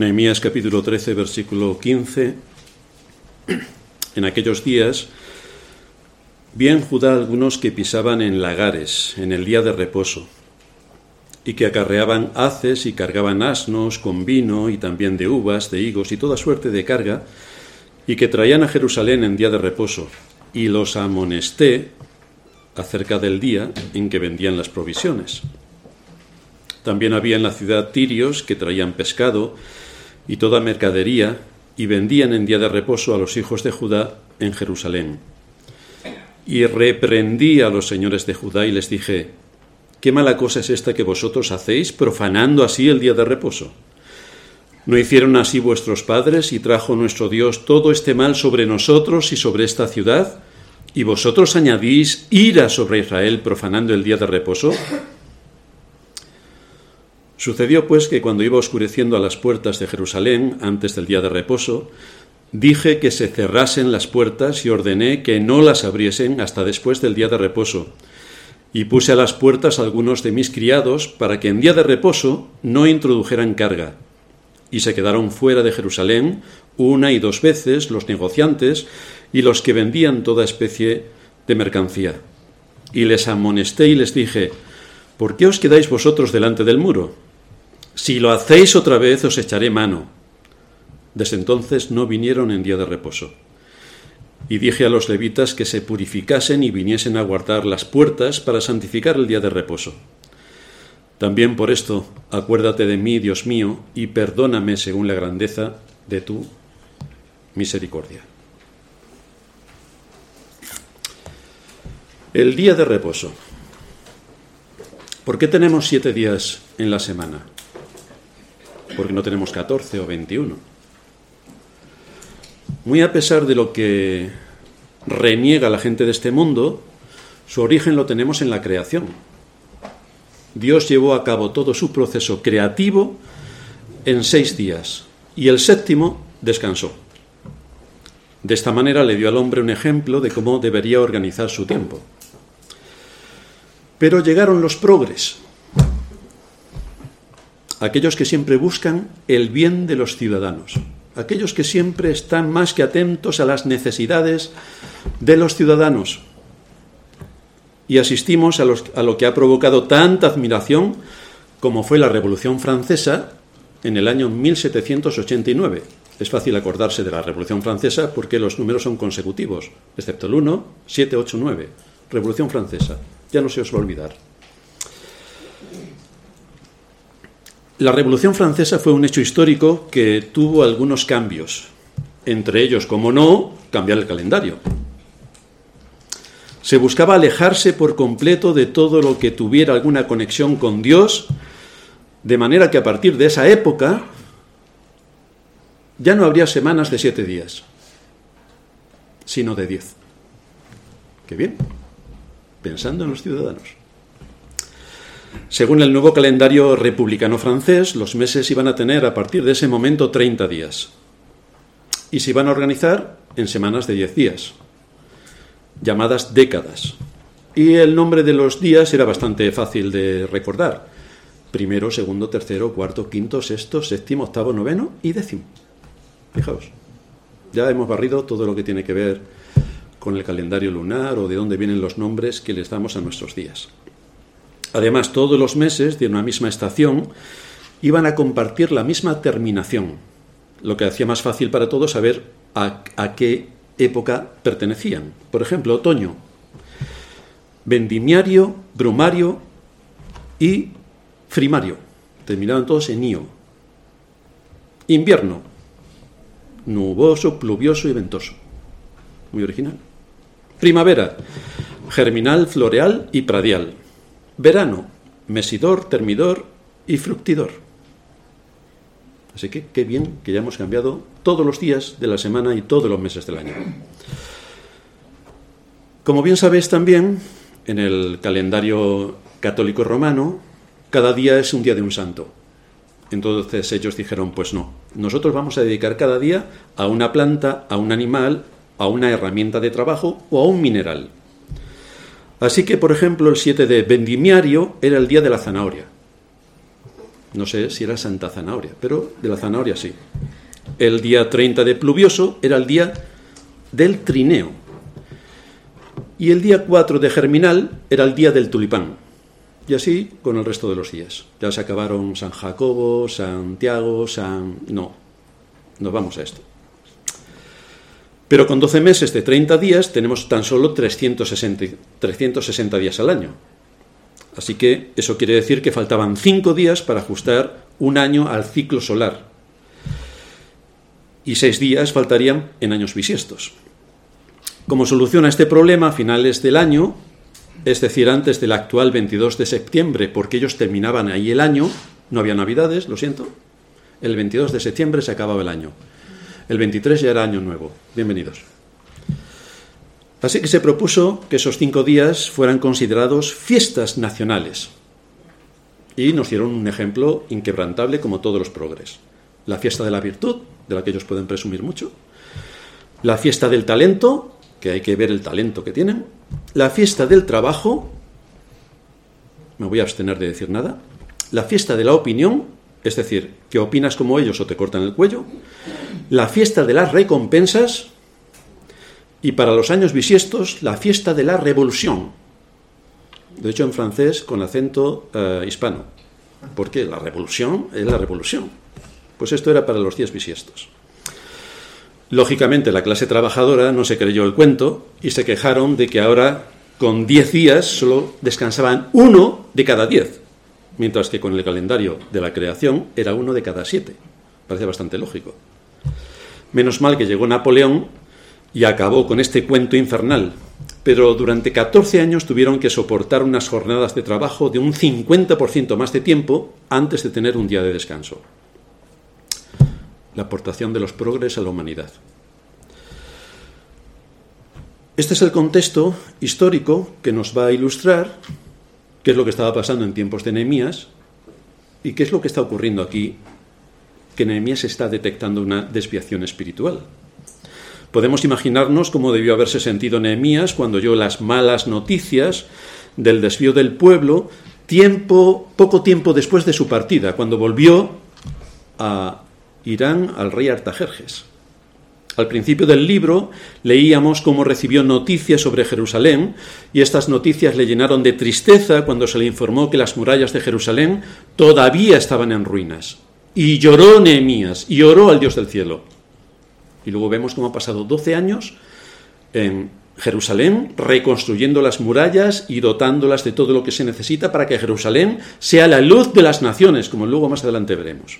Nehemías capítulo 13, versículo 15. En aquellos días vi en Judá algunos que pisaban en lagares en el día de reposo y que acarreaban haces y cargaban asnos con vino y también de uvas, de higos y toda suerte de carga, y que traían a Jerusalén en día de reposo, y los amonesté acerca del día en que vendían las provisiones. También había en la ciudad tirios que traían pescado y toda mercadería, y vendían en día de reposo a los hijos de Judá en Jerusalén. Y reprendí a los señores de Judá y les dije, ¿Qué mala cosa es esta que vosotros hacéis, profanando así el día de reposo? ¿No hicieron así vuestros padres y trajo nuestro Dios todo este mal sobre nosotros y sobre esta ciudad? ¿Y vosotros añadís ira sobre Israel profanando el día de reposo? Sucedió pues que cuando iba oscureciendo a las puertas de Jerusalén antes del día de reposo, dije que se cerrasen las puertas y ordené que no las abriesen hasta después del día de reposo y puse a las puertas algunos de mis criados para que en día de reposo no introdujeran carga. Y se quedaron fuera de Jerusalén una y dos veces los negociantes y los que vendían toda especie de mercancía. Y les amonesté y les dije, ¿por qué os quedáis vosotros delante del muro? Si lo hacéis otra vez os echaré mano. Desde entonces no vinieron en día de reposo. Y dije a los levitas que se purificasen y viniesen a guardar las puertas para santificar el día de reposo. También por esto, acuérdate de mí, Dios mío, y perdóname según la grandeza de tu misericordia. El día de reposo. ¿Por qué tenemos siete días en la semana? Porque no tenemos catorce o veintiuno muy a pesar de lo que reniega la gente de este mundo, su origen lo tenemos en la creación. Dios llevó a cabo todo su proceso creativo en seis días y el séptimo descansó. De esta manera le dio al hombre un ejemplo de cómo debería organizar su tiempo. Pero llegaron los progres, aquellos que siempre buscan el bien de los ciudadanos aquellos que siempre están más que atentos a las necesidades de los ciudadanos. Y asistimos a, lo que ha provocado tanta admiración como fue la Revolución Francesa en el año 1789. Es fácil acordarse de la Revolución Francesa porque los números son consecutivos, excepto el 1, 7, 8, 9. Revolución Francesa. Ya no se os va a olvidar. La Revolución Francesa fue un hecho histórico que tuvo algunos cambios, entre ellos, como no, cambiar el calendario. Se buscaba alejarse por completo de todo lo que tuviera alguna conexión con Dios, de manera que a partir de esa época ya no habría semanas de siete días, sino de diez. Qué bien, pensando en los ciudadanos. Según el nuevo calendario republicano francés, los meses iban a tener a partir de ese momento 30 días y se iban a organizar en semanas de 10 días, llamadas décadas. Y el nombre de los días era bastante fácil de recordar. Primero, segundo, tercero, cuarto, quinto, sexto, séptimo, octavo, noveno y décimo. Fijaos, ya hemos barrido todo lo que tiene que ver con el calendario lunar o de dónde vienen los nombres que les damos a nuestros días. Además, todos los meses de una misma estación iban a compartir la misma terminación, lo que hacía más fácil para todos saber a, qué época pertenecían. Por ejemplo, otoño, vendimiario, brumario y frimario. Terminaban todos en io. Invierno, nuboso, pluvioso y ventoso. Muy original. Primavera, germinal, floreal y pradial. Verano, mesidor, termidor y fructidor. Así que qué bien que ya hemos cambiado todos los días de la semana y todos los meses del año. Como bien sabéis también, en el calendario católico romano, cada día es un día de un santo. Entonces ellos dijeron, pues no, nosotros vamos a dedicar cada día a una planta, a un animal, a una herramienta de trabajo o a un mineral. Así que, por ejemplo, el 7 de vendimiario era el día de la zanahoria. No sé si era Santa Zanahoria, pero de la zanahoria sí. El día 30 de pluvioso era el día del trineo. Y el día 4 de germinal era el día del tulipán. Y así con el resto de los días. Ya se acabaron San Jacobo, Santiago, San... No, nos vamos a esto. Pero con 12 meses de 30 días tenemos tan solo 360, 360 días al año. Así que eso quiere decir que faltaban 5 días para ajustar un año al ciclo solar. Y 6 días faltarían en años bisiestos. Como solución a este problema, a finales del año, es decir, antes del actual 22 de septiembre, porque ellos terminaban ahí el año, no había navidades, lo siento, el 22 de septiembre se acababa el año. El 23 ya era año nuevo. Bienvenidos. Así que se propuso que esos cinco días fueran considerados fiestas nacionales. Y nos dieron un ejemplo inquebrantable como todos los progres. La fiesta de la virtud, de la que ellos pueden presumir mucho. La fiesta del talento, que hay que ver el talento que tienen. La fiesta del trabajo, me voy a abstener de decir nada. La fiesta de la opinión, es decir, que opinas como ellos o te cortan el cuello, la fiesta de las recompensas y para los años bisiestos la fiesta de la revolución. De hecho, en francés con acento eh, hispano. Porque la revolución es la revolución. Pues esto era para los días bisiestos. Lógicamente, la clase trabajadora no se creyó el cuento y se quejaron de que ahora, con 10 días, solo descansaban uno de cada 10 mientras que con el calendario de la creación era uno de cada siete. Parece bastante lógico. Menos mal que llegó Napoleón y acabó con este cuento infernal, pero durante 14 años tuvieron que soportar unas jornadas de trabajo de un 50% más de tiempo antes de tener un día de descanso. La aportación de los progres a la humanidad. Este es el contexto histórico que nos va a ilustrar qué es lo que estaba pasando en tiempos de Nehemías y qué es lo que está ocurriendo aquí, que Nehemías está detectando una desviación espiritual. Podemos imaginarnos cómo debió haberse sentido Nehemías cuando oyó las malas noticias del desvío del pueblo, tiempo, poco tiempo después de su partida, cuando volvió a Irán al rey Artajerjes. Al principio del libro leíamos cómo recibió noticias sobre Jerusalén y estas noticias le llenaron de tristeza cuando se le informó que las murallas de Jerusalén todavía estaban en ruinas. Y lloró Nehemías y oró al Dios del cielo. Y luego vemos cómo ha pasado 12 años en Jerusalén reconstruyendo las murallas y dotándolas de todo lo que se necesita para que Jerusalén sea la luz de las naciones, como luego más adelante veremos.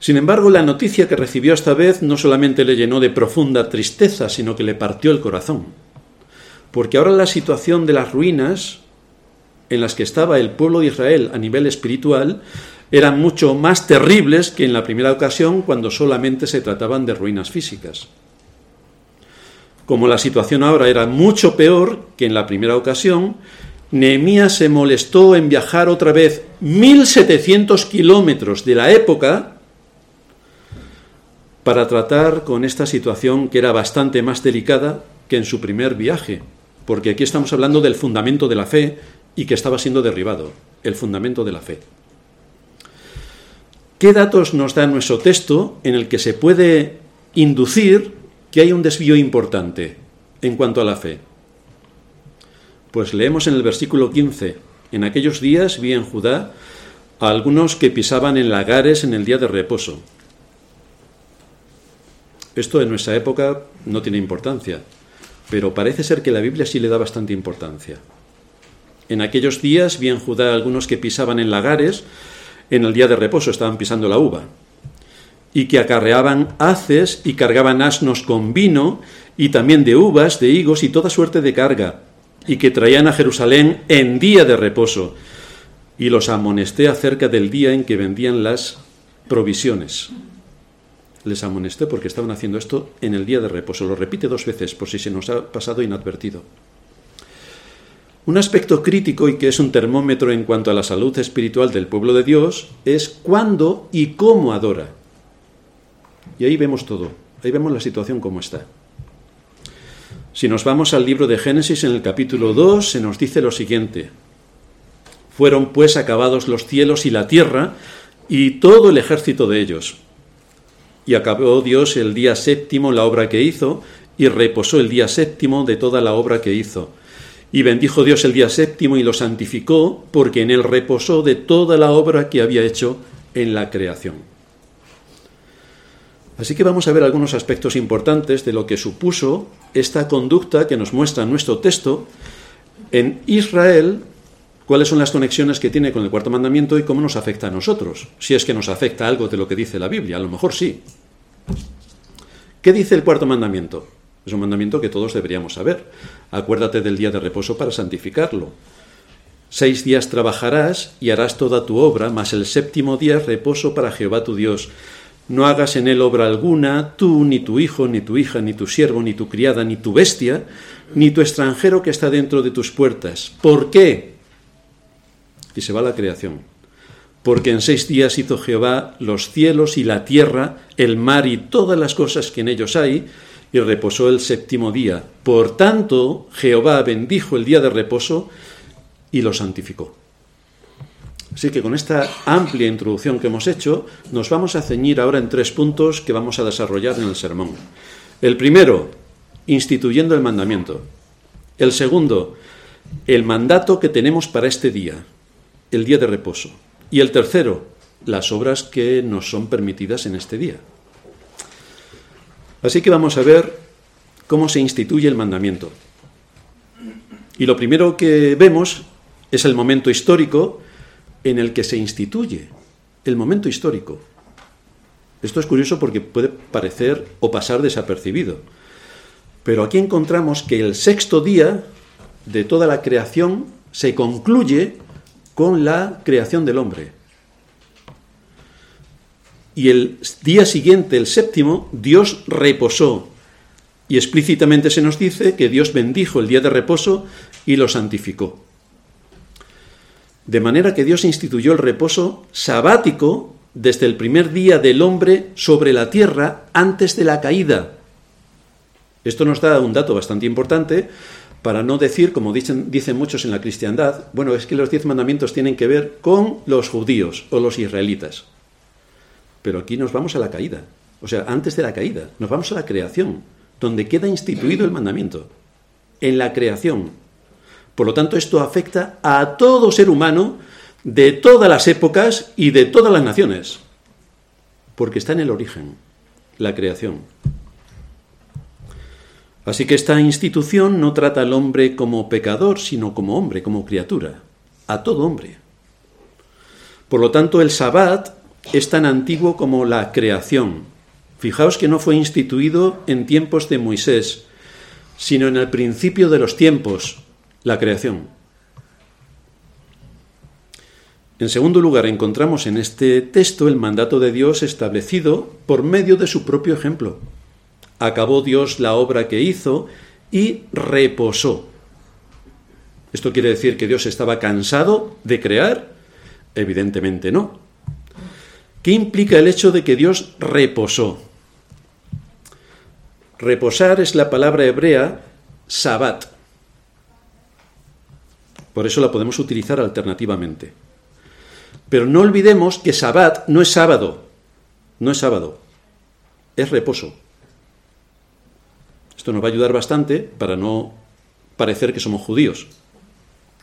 Sin embargo, la noticia que recibió esta vez no solamente le llenó de profunda tristeza, sino que le partió el corazón. Porque ahora la situación de las ruinas en las que estaba el pueblo de Israel a nivel espiritual eran mucho más terribles que en la primera ocasión cuando solamente se trataban de ruinas físicas. Como la situación ahora era mucho peor que en la primera ocasión, Nehemías se molestó en viajar otra vez 1700 kilómetros de la época para tratar con esta situación que era bastante más delicada que en su primer viaje, porque aquí estamos hablando del fundamento de la fe y que estaba siendo derribado, el fundamento de la fe. ¿Qué datos nos da nuestro texto en el que se puede inducir que hay un desvío importante en cuanto a la fe? Pues leemos en el versículo 15, en aquellos días vi en Judá a algunos que pisaban en lagares en el día de reposo esto en nuestra época no tiene importancia, pero parece ser que la Biblia sí le da bastante importancia. En aquellos días vi en Judá algunos que pisaban en lagares, en el día de reposo estaban pisando la uva, y que acarreaban haces y cargaban asnos con vino, y también de uvas, de higos y toda suerte de carga, y que traían a Jerusalén en día de reposo, y los amonesté acerca del día en que vendían las provisiones les amonesté porque estaban haciendo esto en el día de reposo. Lo repite dos veces por si se nos ha pasado inadvertido. Un aspecto crítico y que es un termómetro en cuanto a la salud espiritual del pueblo de Dios es cuándo y cómo adora. Y ahí vemos todo, ahí vemos la situación como está. Si nos vamos al libro de Génesis en el capítulo 2, se nos dice lo siguiente. Fueron pues acabados los cielos y la tierra y todo el ejército de ellos. Y acabó Dios el día séptimo la obra que hizo, y reposó el día séptimo de toda la obra que hizo. Y bendijo Dios el día séptimo y lo santificó, porque en él reposó de toda la obra que había hecho en la creación. Así que vamos a ver algunos aspectos importantes de lo que supuso esta conducta que nos muestra nuestro texto en Israel cuáles son las conexiones que tiene con el cuarto mandamiento y cómo nos afecta a nosotros, si es que nos afecta algo de lo que dice la Biblia, a lo mejor sí. ¿Qué dice el cuarto mandamiento? Es un mandamiento que todos deberíamos saber. Acuérdate del día de reposo para santificarlo. Seis días trabajarás y harás toda tu obra, mas el séptimo día es reposo para Jehová tu Dios. No hagas en él obra alguna, tú, ni tu hijo, ni tu hija, ni tu siervo, ni tu criada, ni tu bestia, ni tu extranjero que está dentro de tus puertas. ¿Por qué? y se va la creación. Porque en seis días hizo Jehová los cielos y la tierra, el mar y todas las cosas que en ellos hay, y reposó el séptimo día. Por tanto, Jehová bendijo el día de reposo y lo santificó. Así que con esta amplia introducción que hemos hecho, nos vamos a ceñir ahora en tres puntos que vamos a desarrollar en el sermón. El primero, instituyendo el mandamiento. El segundo, el mandato que tenemos para este día el día de reposo. Y el tercero, las obras que nos son permitidas en este día. Así que vamos a ver cómo se instituye el mandamiento. Y lo primero que vemos es el momento histórico en el que se instituye, el momento histórico. Esto es curioso porque puede parecer o pasar desapercibido. Pero aquí encontramos que el sexto día de toda la creación se concluye con la creación del hombre. Y el día siguiente, el séptimo, Dios reposó. Y explícitamente se nos dice que Dios bendijo el día de reposo y lo santificó. De manera que Dios instituyó el reposo sabático desde el primer día del hombre sobre la tierra antes de la caída. Esto nos da un dato bastante importante para no decir, como dicen, dicen muchos en la cristiandad, bueno, es que los diez mandamientos tienen que ver con los judíos o los israelitas. Pero aquí nos vamos a la caída, o sea, antes de la caída, nos vamos a la creación, donde queda instituido el mandamiento, en la creación. Por lo tanto, esto afecta a todo ser humano de todas las épocas y de todas las naciones, porque está en el origen, la creación. Así que esta institución no trata al hombre como pecador, sino como hombre, como criatura, a todo hombre. Por lo tanto, el sabbat es tan antiguo como la creación. Fijaos que no fue instituido en tiempos de Moisés, sino en el principio de los tiempos, la creación. En segundo lugar, encontramos en este texto el mandato de Dios establecido por medio de su propio ejemplo acabó Dios la obra que hizo y reposó. ¿Esto quiere decir que Dios estaba cansado de crear? Evidentemente no. ¿Qué implica el hecho de que Dios reposó? Reposar es la palabra hebrea sabat. Por eso la podemos utilizar alternativamente. Pero no olvidemos que sabat no es sábado, no es sábado, es reposo. Esto nos va a ayudar bastante para no parecer que somos judíos.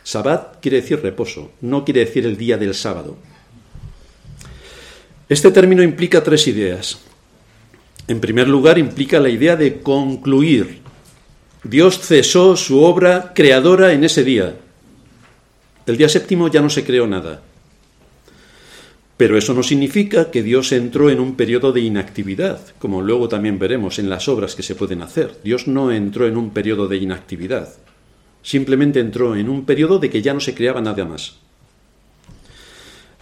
Sabbat quiere decir reposo, no quiere decir el día del sábado. Este término implica tres ideas. En primer lugar, implica la idea de concluir. Dios cesó su obra creadora en ese día. El día séptimo ya no se creó nada. Pero eso no significa que Dios entró en un periodo de inactividad, como luego también veremos en las obras que se pueden hacer. Dios no entró en un periodo de inactividad, simplemente entró en un periodo de que ya no se creaba nada más.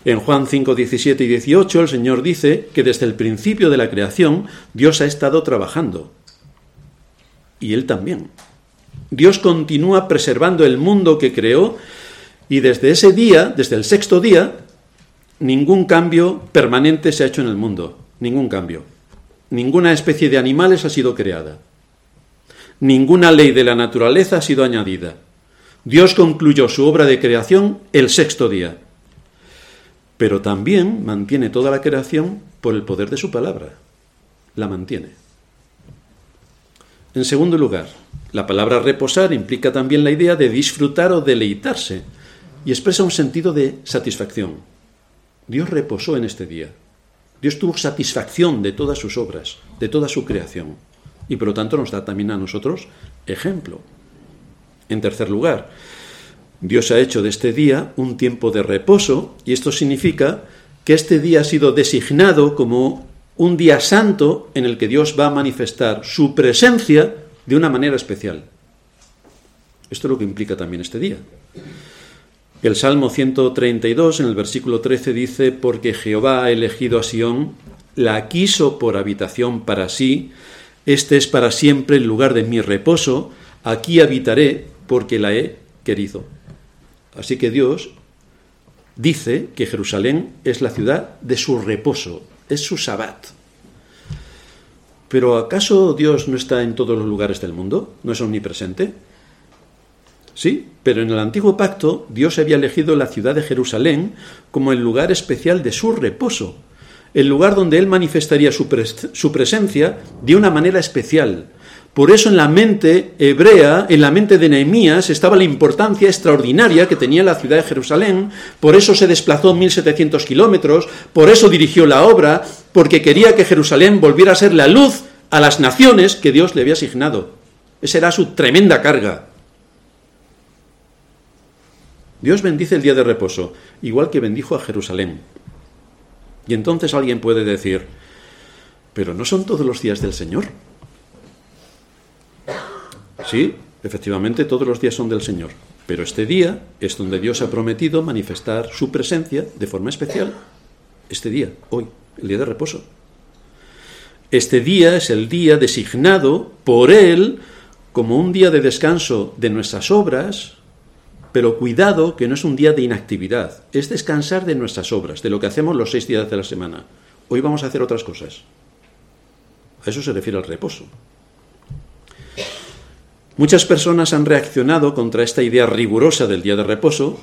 En Juan 5, 17 y 18 el Señor dice que desde el principio de la creación Dios ha estado trabajando. Y Él también. Dios continúa preservando el mundo que creó y desde ese día, desde el sexto día, ningún cambio permanente se ha hecho en el mundo, ningún cambio. Ninguna especie de animales ha sido creada. Ninguna ley de la naturaleza ha sido añadida. Dios concluyó su obra de creación el sexto día, pero también mantiene toda la creación por el poder de su palabra. La mantiene. En segundo lugar, la palabra reposar implica también la idea de disfrutar o deleitarse y expresa un sentido de satisfacción. Dios reposó en este día. Dios tuvo satisfacción de todas sus obras, de toda su creación. Y por lo tanto nos da también a nosotros ejemplo. En tercer lugar, Dios ha hecho de este día un tiempo de reposo y esto significa que este día ha sido designado como un día santo en el que Dios va a manifestar su presencia de una manera especial. Esto es lo que implica también este día. El Salmo 132 en el versículo 13 dice, porque Jehová ha elegido a Sión, la quiso por habitación para sí, este es para siempre el lugar de mi reposo, aquí habitaré porque la he querido. Así que Dios dice que Jerusalén es la ciudad de su reposo, es su sabbat. Pero ¿acaso Dios no está en todos los lugares del mundo? ¿No es omnipresente? Sí, pero en el antiguo pacto Dios había elegido la ciudad de Jerusalén como el lugar especial de su reposo, el lugar donde Él manifestaría su, su presencia de una manera especial, por eso en la mente hebrea, en la mente de Nehemías, estaba la importancia extraordinaria que tenía la ciudad de Jerusalén, por eso se desplazó 1700 kilómetros, por eso dirigió la obra, porque quería que Jerusalén volviera a ser la luz a las naciones que Dios le había asignado. Esa era su tremenda carga. Dios bendice el día de reposo, igual que bendijo a Jerusalén. Y entonces alguien puede decir, pero no son todos los días del Señor. Sí, efectivamente todos los días son del Señor, pero este día es donde Dios ha prometido manifestar su presencia de forma especial. Este día, hoy, el día de reposo. Este día es el día designado por Él como un día de descanso de nuestras obras, pero cuidado que no es un día de inactividad, es descansar de nuestras obras, de lo que hacemos los seis días de la semana. Hoy vamos a hacer otras cosas. A eso se refiere el reposo. Muchas personas han reaccionado contra esta idea rigurosa del día de reposo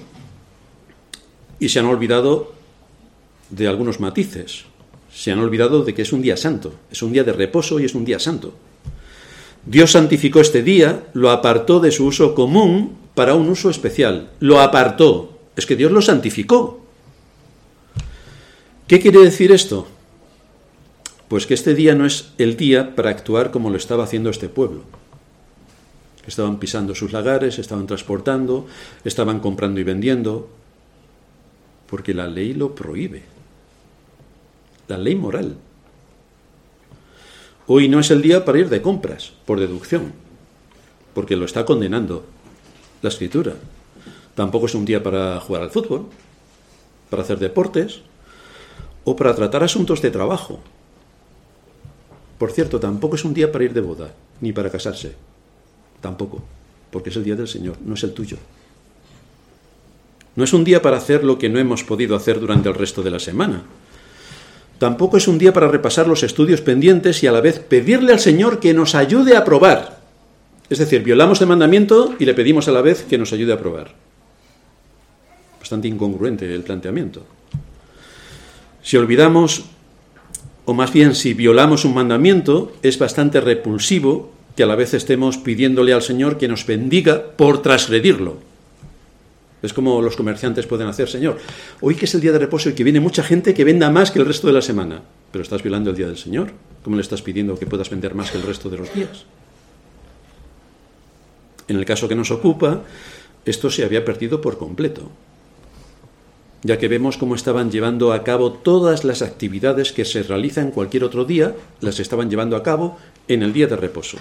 y se han olvidado de algunos matices. Se han olvidado de que es un día santo, es un día de reposo y es un día santo. Dios santificó este día, lo apartó de su uso común para un uso especial. Lo apartó. Es que Dios lo santificó. ¿Qué quiere decir esto? Pues que este día no es el día para actuar como lo estaba haciendo este pueblo. Estaban pisando sus lagares, estaban transportando, estaban comprando y vendiendo, porque la ley lo prohíbe. La ley moral. Hoy no es el día para ir de compras, por deducción, porque lo está condenando la escritura. Tampoco es un día para jugar al fútbol, para hacer deportes o para tratar asuntos de trabajo. Por cierto, tampoco es un día para ir de boda, ni para casarse. Tampoco, porque es el día del Señor, no es el tuyo. No es un día para hacer lo que no hemos podido hacer durante el resto de la semana. Tampoco es un día para repasar los estudios pendientes y a la vez pedirle al Señor que nos ayude a probar. Es decir, violamos el mandamiento y le pedimos a la vez que nos ayude a probar. Bastante incongruente el planteamiento. Si olvidamos, o más bien si violamos un mandamiento, es bastante repulsivo que a la vez estemos pidiéndole al Señor que nos bendiga por transgredirlo. Es como los comerciantes pueden hacer, Señor, hoy que es el día de reposo y que viene mucha gente que venda más que el resto de la semana, pero estás violando el día del Señor. ¿Cómo le estás pidiendo que puedas vender más que el resto de los días? En el caso que nos ocupa, esto se había perdido por completo, ya que vemos cómo estaban llevando a cabo todas las actividades que se realizan cualquier otro día, las estaban llevando a cabo en el día de reposo.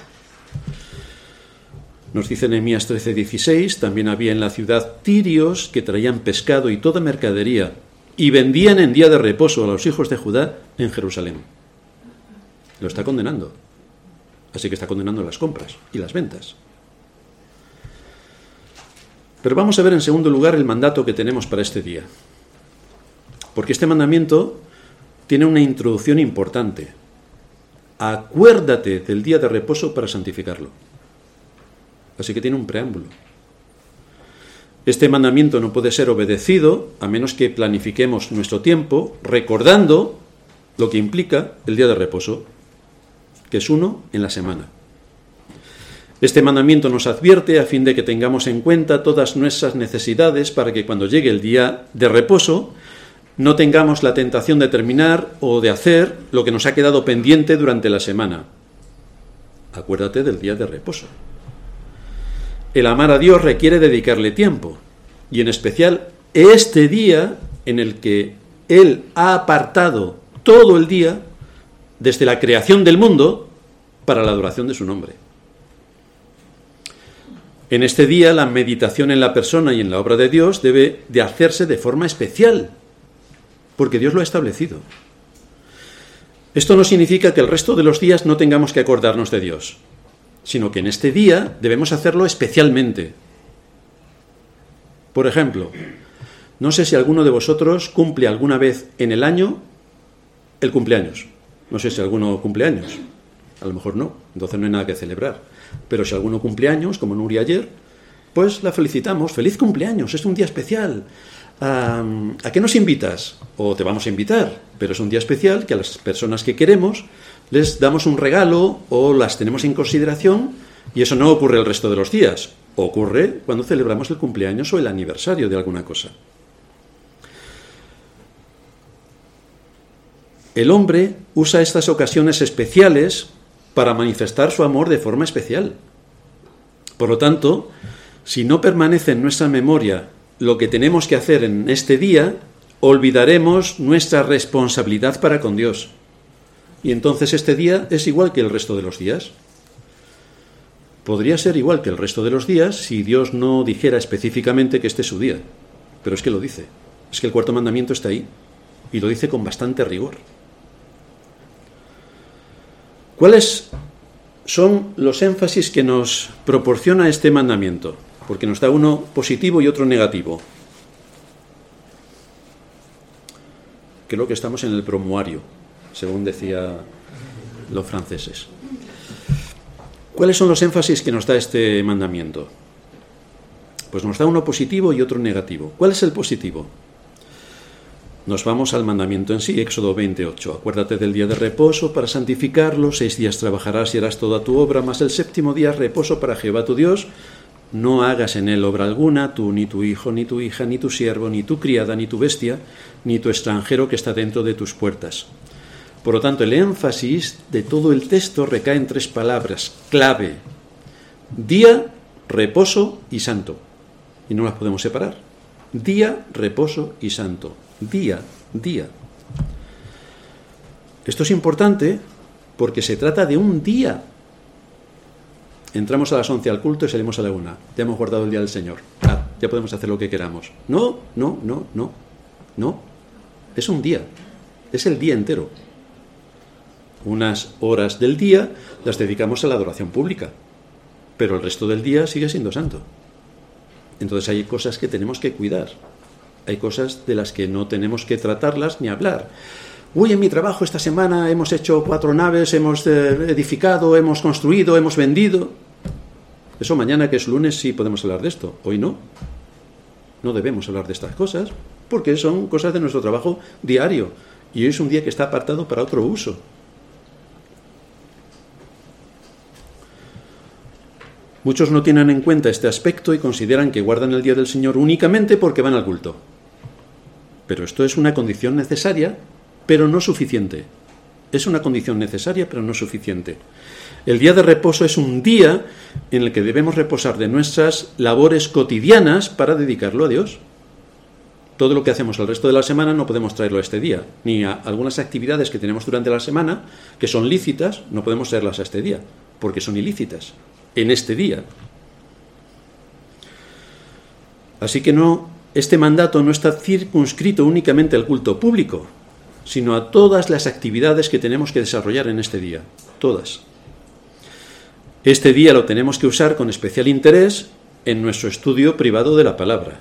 Nos dice Nehemías 13:16, también había en la ciudad tirios que traían pescado y toda mercadería y vendían en día de reposo a los hijos de Judá en Jerusalén. Lo está condenando. Así que está condenando las compras y las ventas. Pero vamos a ver en segundo lugar el mandato que tenemos para este día. Porque este mandamiento tiene una introducción importante. Acuérdate del día de reposo para santificarlo. Así que tiene un preámbulo. Este mandamiento no puede ser obedecido a menos que planifiquemos nuestro tiempo recordando lo que implica el día de reposo, que es uno en la semana. Este mandamiento nos advierte a fin de que tengamos en cuenta todas nuestras necesidades para que cuando llegue el día de reposo no tengamos la tentación de terminar o de hacer lo que nos ha quedado pendiente durante la semana. Acuérdate del día de reposo. El amar a Dios requiere dedicarle tiempo, y en especial este día en el que Él ha apartado todo el día desde la creación del mundo para la adoración de su nombre. En este día la meditación en la persona y en la obra de Dios debe de hacerse de forma especial, porque Dios lo ha establecido. Esto no significa que el resto de los días no tengamos que acordarnos de Dios, sino que en este día debemos hacerlo especialmente. Por ejemplo, no sé si alguno de vosotros cumple alguna vez en el año el cumpleaños. No sé si alguno cumple años. A lo mejor no, entonces no hay nada que celebrar. Pero si alguno cumple años, como Nuri ayer, pues la felicitamos. Feliz cumpleaños, es un día especial. ¿A qué nos invitas? O te vamos a invitar, pero es un día especial que a las personas que queremos les damos un regalo o las tenemos en consideración y eso no ocurre el resto de los días. Ocurre cuando celebramos el cumpleaños o el aniversario de alguna cosa. El hombre usa estas ocasiones especiales para manifestar su amor de forma especial. Por lo tanto, si no permanece en nuestra memoria lo que tenemos que hacer en este día, olvidaremos nuestra responsabilidad para con Dios. Y entonces este día es igual que el resto de los días. Podría ser igual que el resto de los días si Dios no dijera específicamente que este es su día. Pero es que lo dice. Es que el cuarto mandamiento está ahí. Y lo dice con bastante rigor. ¿Cuáles son los énfasis que nos proporciona este mandamiento? Porque nos da uno positivo y otro negativo. Creo que estamos en el promuario, según decía los franceses. ¿Cuáles son los énfasis que nos da este mandamiento? Pues nos da uno positivo y otro negativo. ¿Cuál es el positivo? Nos vamos al mandamiento en sí, Éxodo 28. Acuérdate del día de reposo para santificarlo, seis días trabajarás y harás toda tu obra, mas el séptimo día reposo para Jehová tu Dios. No hagas en él obra alguna, tú, ni tu hijo, ni tu hija, ni tu siervo, ni tu criada, ni tu bestia, ni tu extranjero que está dentro de tus puertas. Por lo tanto, el énfasis de todo el texto recae en tres palabras clave. Día, reposo y santo. Y no las podemos separar. Día, reposo y santo día, día. Esto es importante porque se trata de un día. Entramos a las 11 al culto y salimos a la una. Ya hemos guardado el día del Señor. Ah, ya podemos hacer lo que queramos. No, no, no, no. No. Es un día. Es el día entero. Unas horas del día las dedicamos a la adoración pública. Pero el resto del día sigue siendo santo. Entonces hay cosas que tenemos que cuidar hay cosas de las que no tenemos que tratarlas ni hablar. Uy, en mi trabajo esta semana hemos hecho cuatro naves, hemos eh, edificado, hemos construido, hemos vendido. Eso mañana que es lunes sí podemos hablar de esto, hoy no. No debemos hablar de estas cosas porque son cosas de nuestro trabajo diario y hoy es un día que está apartado para otro uso. Muchos no tienen en cuenta este aspecto y consideran que guardan el día del Señor únicamente porque van al culto. Pero esto es una condición necesaria, pero no suficiente. Es una condición necesaria, pero no suficiente. El día de reposo es un día en el que debemos reposar de nuestras labores cotidianas para dedicarlo a Dios. Todo lo que hacemos el resto de la semana no podemos traerlo a este día, ni a algunas actividades que tenemos durante la semana, que son lícitas, no podemos traerlas a este día, porque son ilícitas, en este día. Así que no este mandato no está circunscrito únicamente al culto público, sino a todas las actividades que tenemos que desarrollar en este día, todas. Este día lo tenemos que usar con especial interés en nuestro estudio privado de la palabra.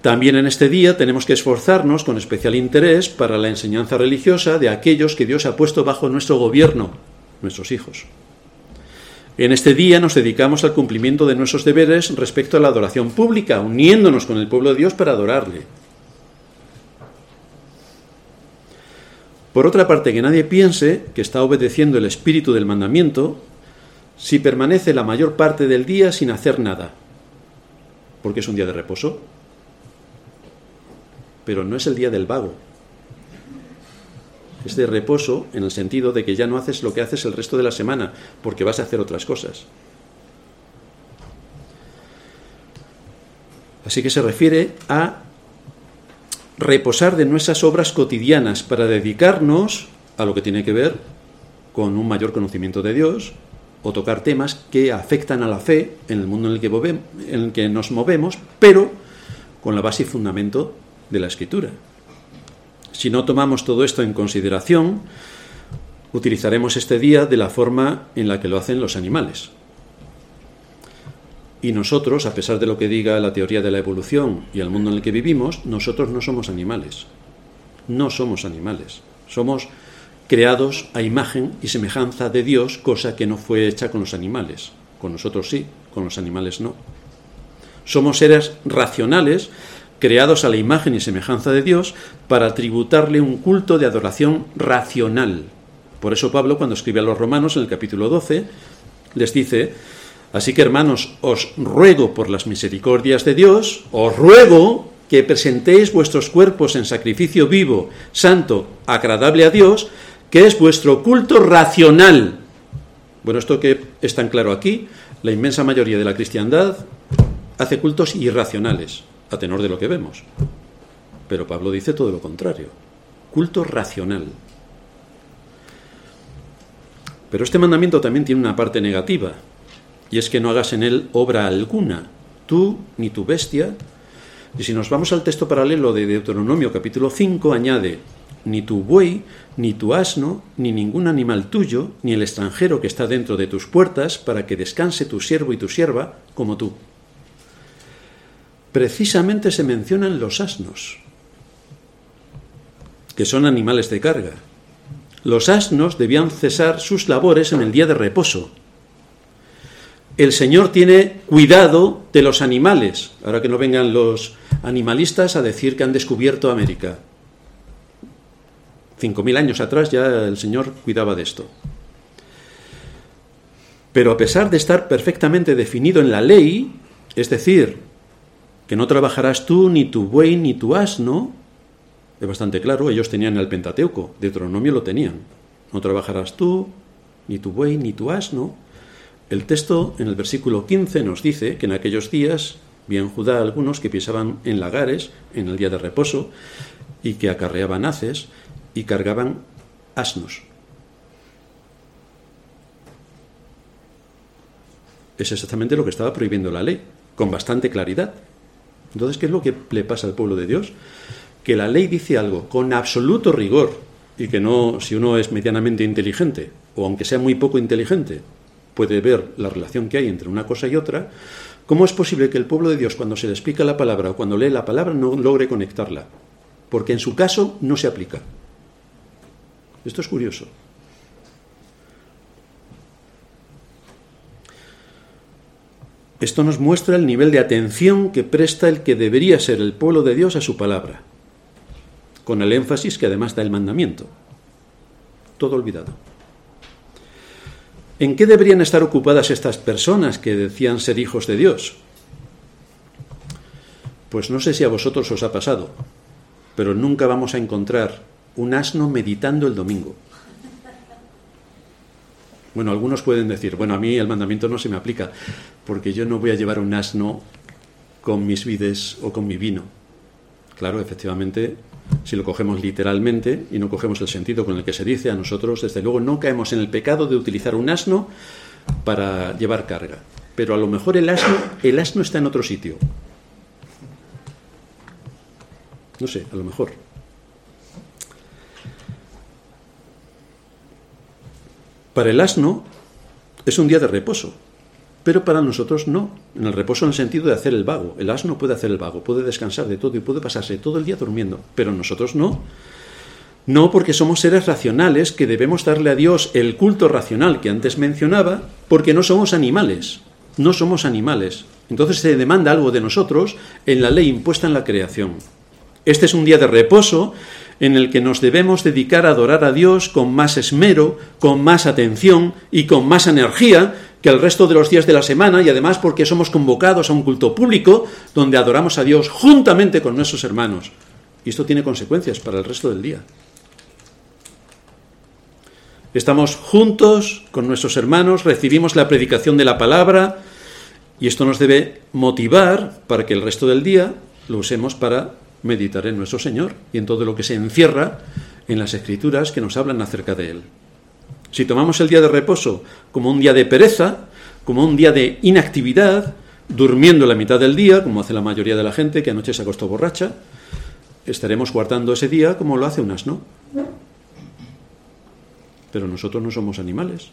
También en este día tenemos que esforzarnos con especial interés para la enseñanza religiosa de aquellos que Dios ha puesto bajo nuestro gobierno, nuestros hijos. En este día nos dedicamos al cumplimiento de nuestros deberes respecto a la adoración pública, uniéndonos con el pueblo de Dios para adorarle. Por otra parte, que nadie piense que está obedeciendo el espíritu del mandamiento si permanece la mayor parte del día sin hacer nada, porque es un día de reposo. Pero no es el día del vago. Es de reposo en el sentido de que ya no haces lo que haces el resto de la semana, porque vas a hacer otras cosas. Así que se refiere a reposar de nuestras obras cotidianas para dedicarnos a lo que tiene que ver con un mayor conocimiento de Dios o tocar temas que afectan a la fe en el mundo en el que, en el que nos movemos, pero con la base y fundamento de la escritura. Si no tomamos todo esto en consideración, utilizaremos este día de la forma en la que lo hacen los animales. Y nosotros, a pesar de lo que diga la teoría de la evolución y el mundo en el que vivimos, nosotros no somos animales. No somos animales. Somos creados a imagen y semejanza de Dios, cosa que no fue hecha con los animales. Con nosotros sí, con los animales no. Somos seres racionales, creados a la imagen y semejanza de Dios, para tributarle un culto de adoración racional. Por eso Pablo, cuando escribe a los romanos en el capítulo 12, les dice, Así que hermanos, os ruego por las misericordias de Dios, os ruego que presentéis vuestros cuerpos en sacrificio vivo, santo, agradable a Dios, que es vuestro culto racional. Bueno, esto que es tan claro aquí, la inmensa mayoría de la cristiandad hace cultos irracionales, a tenor de lo que vemos. Pero Pablo dice todo lo contrario, culto racional. Pero este mandamiento también tiene una parte negativa, y es que no hagas en él obra alguna, tú ni tu bestia. Y si nos vamos al texto paralelo de Deuteronomio capítulo 5, añade, ni tu buey, ni tu asno, ni ningún animal tuyo, ni el extranjero que está dentro de tus puertas, para que descanse tu siervo y tu sierva como tú. Precisamente se mencionan los asnos, que son animales de carga. Los asnos debían cesar sus labores en el día de reposo, el Señor tiene cuidado de los animales, ahora que no vengan los animalistas a decir que han descubierto América. Cinco mil años atrás ya el Señor cuidaba de esto. Pero a pesar de estar perfectamente definido en la ley, es decir, que no trabajarás tú, ni tu buey, ni tu asno, es bastante claro, ellos tenían el Pentateuco, Deuteronomio lo tenían. No trabajarás tú, ni tu buey, ni tu asno, el texto en el versículo 15 nos dice que en aquellos días vi en Judá algunos que pisaban en lagares en el día de reposo y que acarreaban haces y cargaban asnos. Es exactamente lo que estaba prohibiendo la ley, con bastante claridad. Entonces, ¿qué es lo que le pasa al pueblo de Dios? Que la ley dice algo con absoluto rigor y que no, si uno es medianamente inteligente, o aunque sea muy poco inteligente, puede ver la relación que hay entre una cosa y otra, ¿cómo es posible que el pueblo de Dios cuando se le explica la palabra o cuando lee la palabra no logre conectarla? Porque en su caso no se aplica. Esto es curioso. Esto nos muestra el nivel de atención que presta el que debería ser el pueblo de Dios a su palabra, con el énfasis que además da el mandamiento. Todo olvidado. ¿En qué deberían estar ocupadas estas personas que decían ser hijos de Dios? Pues no sé si a vosotros os ha pasado, pero nunca vamos a encontrar un asno meditando el domingo. Bueno, algunos pueden decir, bueno, a mí el mandamiento no se me aplica, porque yo no voy a llevar un asno con mis vides o con mi vino. Claro, efectivamente, si lo cogemos literalmente y no cogemos el sentido con el que se dice, a nosotros desde luego no caemos en el pecado de utilizar un asno para llevar carga. Pero a lo mejor el asno, el asno está en otro sitio. No sé, a lo mejor. Para el asno es un día de reposo. Pero para nosotros no. En el reposo en el sentido de hacer el vago. El asno puede hacer el vago, puede descansar de todo y puede pasarse todo el día durmiendo. Pero nosotros no. No porque somos seres racionales que debemos darle a Dios el culto racional que antes mencionaba, porque no somos animales, no somos animales. Entonces se demanda algo de nosotros en la ley impuesta en la creación. Este es un día de reposo en el que nos debemos dedicar a adorar a Dios con más esmero, con más atención y con más energía que el resto de los días de la semana y además porque somos convocados a un culto público donde adoramos a Dios juntamente con nuestros hermanos. Y esto tiene consecuencias para el resto del día. Estamos juntos con nuestros hermanos, recibimos la predicación de la palabra y esto nos debe motivar para que el resto del día lo usemos para meditar en nuestro Señor y en todo lo que se encierra en las escrituras que nos hablan acerca de Él. Si tomamos el día de reposo como un día de pereza, como un día de inactividad, durmiendo la mitad del día, como hace la mayoría de la gente que anoche se acostó borracha, estaremos guardando ese día como lo hace un asno. Pero nosotros no somos animales.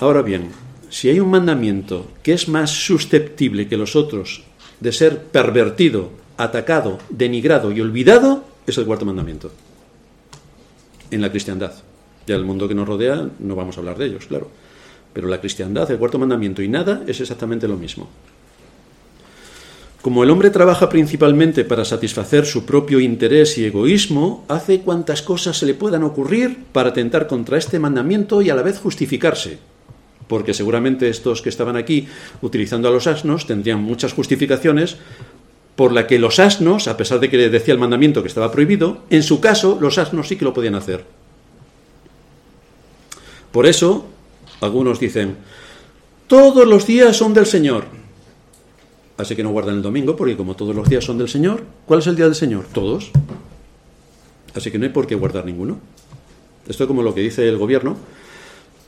Ahora bien, si hay un mandamiento que es más susceptible que los otros de ser pervertido, atacado, denigrado y olvidado, es el cuarto mandamiento en la cristiandad. Ya el mundo que nos rodea no vamos a hablar de ellos, claro. Pero la cristiandad, el cuarto mandamiento y nada es exactamente lo mismo. Como el hombre trabaja principalmente para satisfacer su propio interés y egoísmo, hace cuantas cosas se le puedan ocurrir para atentar contra este mandamiento y a la vez justificarse. Porque seguramente estos que estaban aquí utilizando a los asnos tendrían muchas justificaciones por la que los asnos, a pesar de que decía el mandamiento que estaba prohibido, en su caso los asnos sí que lo podían hacer. Por eso, algunos dicen, todos los días son del Señor. Así que no guardan el domingo, porque como todos los días son del Señor, ¿cuál es el día del Señor? Todos. Así que no hay por qué guardar ninguno. Esto es como lo que dice el gobierno,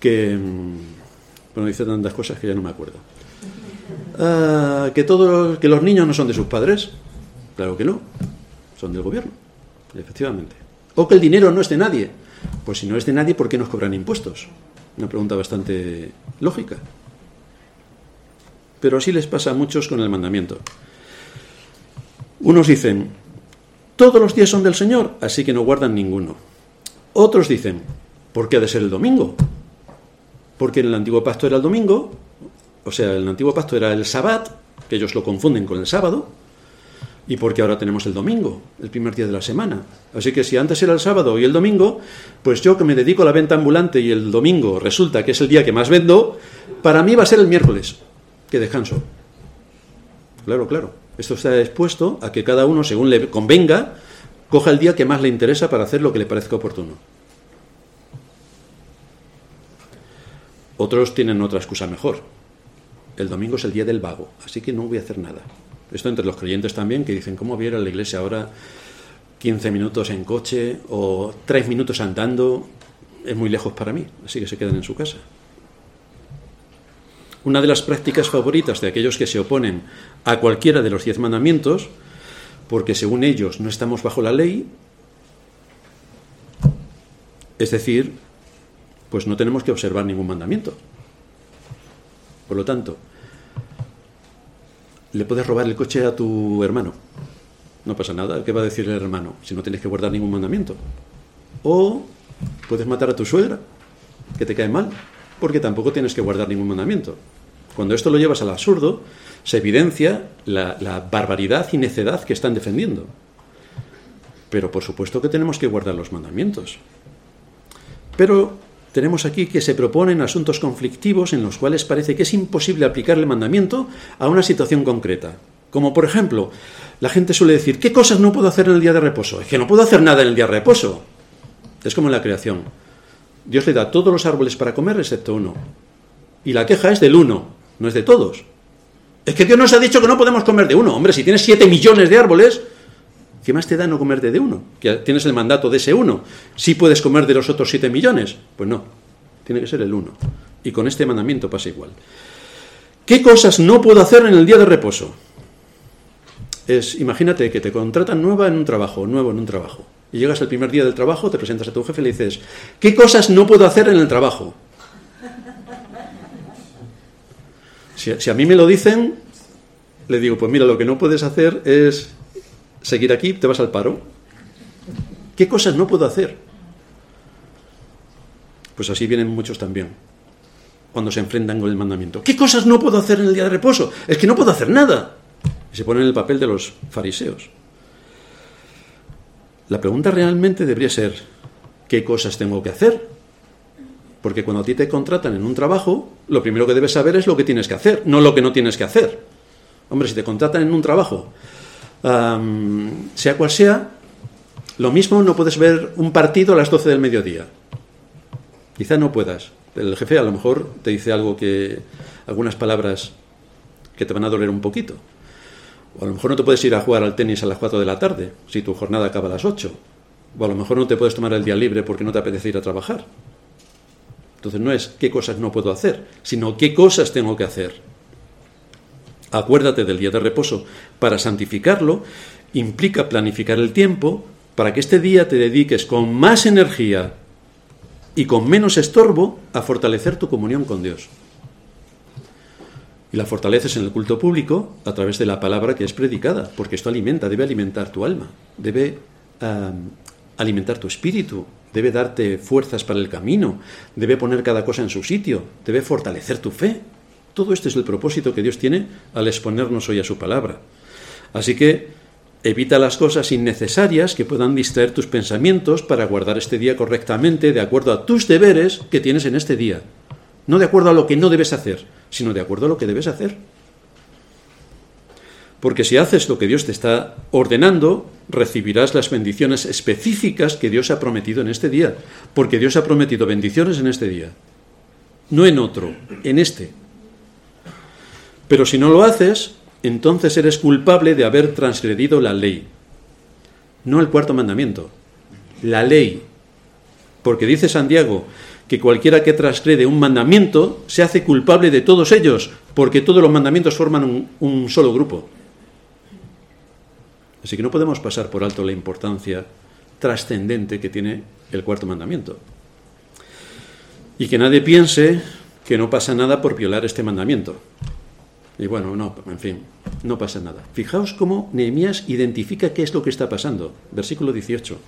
que, mm, bueno, dice tantas cosas que ya no me acuerdo. Ah, que, todos, que los niños no son de sus padres. Claro que no, son del gobierno, efectivamente. O que el dinero no es de nadie. Pues si no es de nadie, ¿por qué nos cobran impuestos? Una pregunta bastante lógica. Pero así les pasa a muchos con el mandamiento. Unos dicen, todos los días son del Señor, así que no guardan ninguno. Otros dicen, ¿por qué ha de ser el domingo? Porque en el antiguo pacto era el domingo, o sea, el antiguo pacto era el sabbat, que ellos lo confunden con el sábado, y porque ahora tenemos el domingo, el primer día de la semana. Así que si antes era el sábado y el domingo, pues yo que me dedico a la venta ambulante y el domingo resulta que es el día que más vendo, para mí va a ser el miércoles, que descanso. Claro, claro. Esto está expuesto a que cada uno, según le convenga, coja el día que más le interesa para hacer lo que le parezca oportuno. Otros tienen otra excusa mejor el domingo es el día del vago, así que no voy a hacer nada. Esto entre los creyentes también, que dicen, ¿cómo voy a ir a la iglesia ahora 15 minutos en coche o 3 minutos andando? Es muy lejos para mí, así que se quedan en su casa. Una de las prácticas favoritas de aquellos que se oponen a cualquiera de los diez mandamientos, porque según ellos no estamos bajo la ley, es decir, pues no tenemos que observar ningún mandamiento. Por lo tanto, le puedes robar el coche a tu hermano. No pasa nada. ¿Qué va a decir el hermano si no tienes que guardar ningún mandamiento? O puedes matar a tu suegra, que te cae mal, porque tampoco tienes que guardar ningún mandamiento. Cuando esto lo llevas al absurdo, se evidencia la, barbaridad y necedad que están defendiendo. Pero por supuesto que tenemos que guardar los mandamientos. Pero tenemos aquí que se proponen asuntos conflictivos en los cuales parece que es imposible aplicar el mandamiento a una situación concreta. Como por ejemplo, la gente suele decir, ¿qué cosas no puedo hacer en el día de reposo? Es que no puedo hacer nada en el día de reposo. Es como en la creación. Dios le da todos los árboles para comer excepto uno. Y la queja es del uno, no es de todos. Es que Dios nos ha dicho que no podemos comer de uno. Hombre, si tienes siete millones de árboles, ¿Qué más te da no comer de uno? Que tienes el mandato de ese uno. ¿Sí puedes comer de los otros siete millones? Pues no, tiene que ser el uno. Y con este mandamiento pasa igual. ¿Qué cosas no puedo hacer en el día de reposo? Es, imagínate que te contratan nueva en un trabajo, nuevo en un trabajo. Y llegas el primer día del trabajo, te presentas a tu jefe y le dices, ¿qué cosas no puedo hacer en el trabajo? Si, si a mí me lo dicen, le digo, pues mira, lo que no puedes hacer es seguir aquí, te vas al paro. ¿Qué cosas no puedo hacer? Pues así vienen muchos también, cuando se enfrentan con el mandamiento. ¿Qué cosas no puedo hacer en el día de reposo? Es que no puedo hacer nada. Y se ponen en el papel de los fariseos. La pregunta realmente debería ser, ¿qué cosas tengo que hacer? Porque cuando a ti te contratan en un trabajo, lo primero que debes saber es lo que tienes que hacer, no lo que no tienes que hacer. Hombre, si te contratan en un trabajo, sea cual sea, lo mismo no puedes ver un partido a las 12 del mediodía. Quizá no puedas. El jefe a lo mejor te dice algo que, algunas palabras que te van a doler un poquito. O a lo mejor no te puedes ir a jugar al tenis a las 4 de la tarde, si tu jornada acaba a las 8. O a lo mejor no te puedes tomar el día libre porque no te apetece ir a trabajar. Entonces no es qué cosas no puedo hacer, sino qué cosas tengo que hacer. Acuérdate del día de reposo. Para santificarlo implica planificar el tiempo para que este día te dediques con más energía y con menos estorbo a fortalecer tu comunión con Dios y la fortaleces en el culto público a través de la palabra que es predicada, porque esto alimenta, debe alimentar tu alma, debe alimentar tu espíritu, debe darte fuerzas para el camino, debe poner cada cosa en su sitio, debe fortalecer tu fe. Todo esto es el propósito que Dios tiene al exponernos hoy a su palabra. Así que evita las cosas innecesarias que puedan distraer tus pensamientos para guardar este día correctamente de acuerdo a tus deberes que tienes en este día. No de acuerdo a lo que no debes hacer, sino de acuerdo a lo que debes hacer. Porque si haces lo que Dios te está ordenando, recibirás las bendiciones específicas que Dios ha prometido en este día. Porque Dios ha prometido bendiciones en este día. No en otro, en este. Pero si no lo haces, entonces eres culpable de haber transgredido la ley. No el cuarto mandamiento, la ley. Porque dice Santiago, que cualquiera que transgrede un mandamiento se hace culpable de todos ellos, porque todos los mandamientos forman un, solo grupo. Así que no podemos pasar por alto la importancia trascendente que tiene el cuarto mandamiento. Y que nadie piense que no pasa nada por violar este mandamiento. Y bueno, no, en fin, no pasa nada. Fijaos cómo Nehemías identifica qué es lo que está pasando. Versículo 18.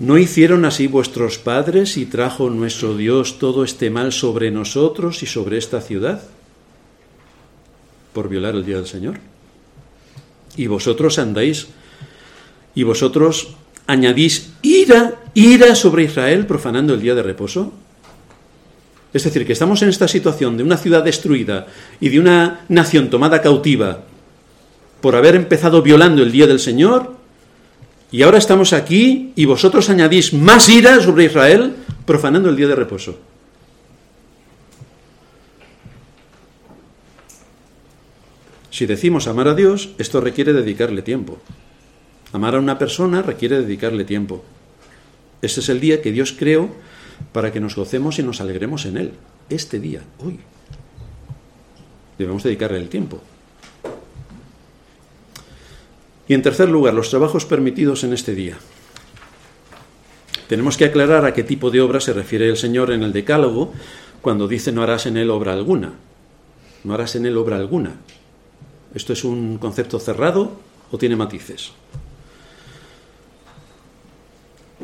¿No hicieron así vuestros padres y trajo nuestro Dios todo este mal sobre nosotros y sobre esta ciudad? Por violar el día del Señor. Y vosotros andáis, y vosotros añadís ira, ira sobre Israel, profanando el día de reposo. Es decir, que estamos en esta situación de una ciudad destruida y de una nación tomada cautiva por haber empezado violando el día del Señor y ahora estamos aquí y vosotros añadís más ira sobre Israel profanando el día de reposo. Si decimos amar a Dios, esto requiere dedicarle tiempo. Amar a una persona requiere dedicarle tiempo. Este es el día que Dios creó para que nos gocemos y nos alegremos en Él. Este día, hoy. Debemos dedicarle el tiempo. Y en tercer lugar, los trabajos permitidos en este día. Tenemos que aclarar a qué tipo de obra se refiere el Señor en el Decálogo cuando dice no harás en él obra alguna. No harás en él obra alguna. ¿Esto es un concepto cerrado o tiene matices?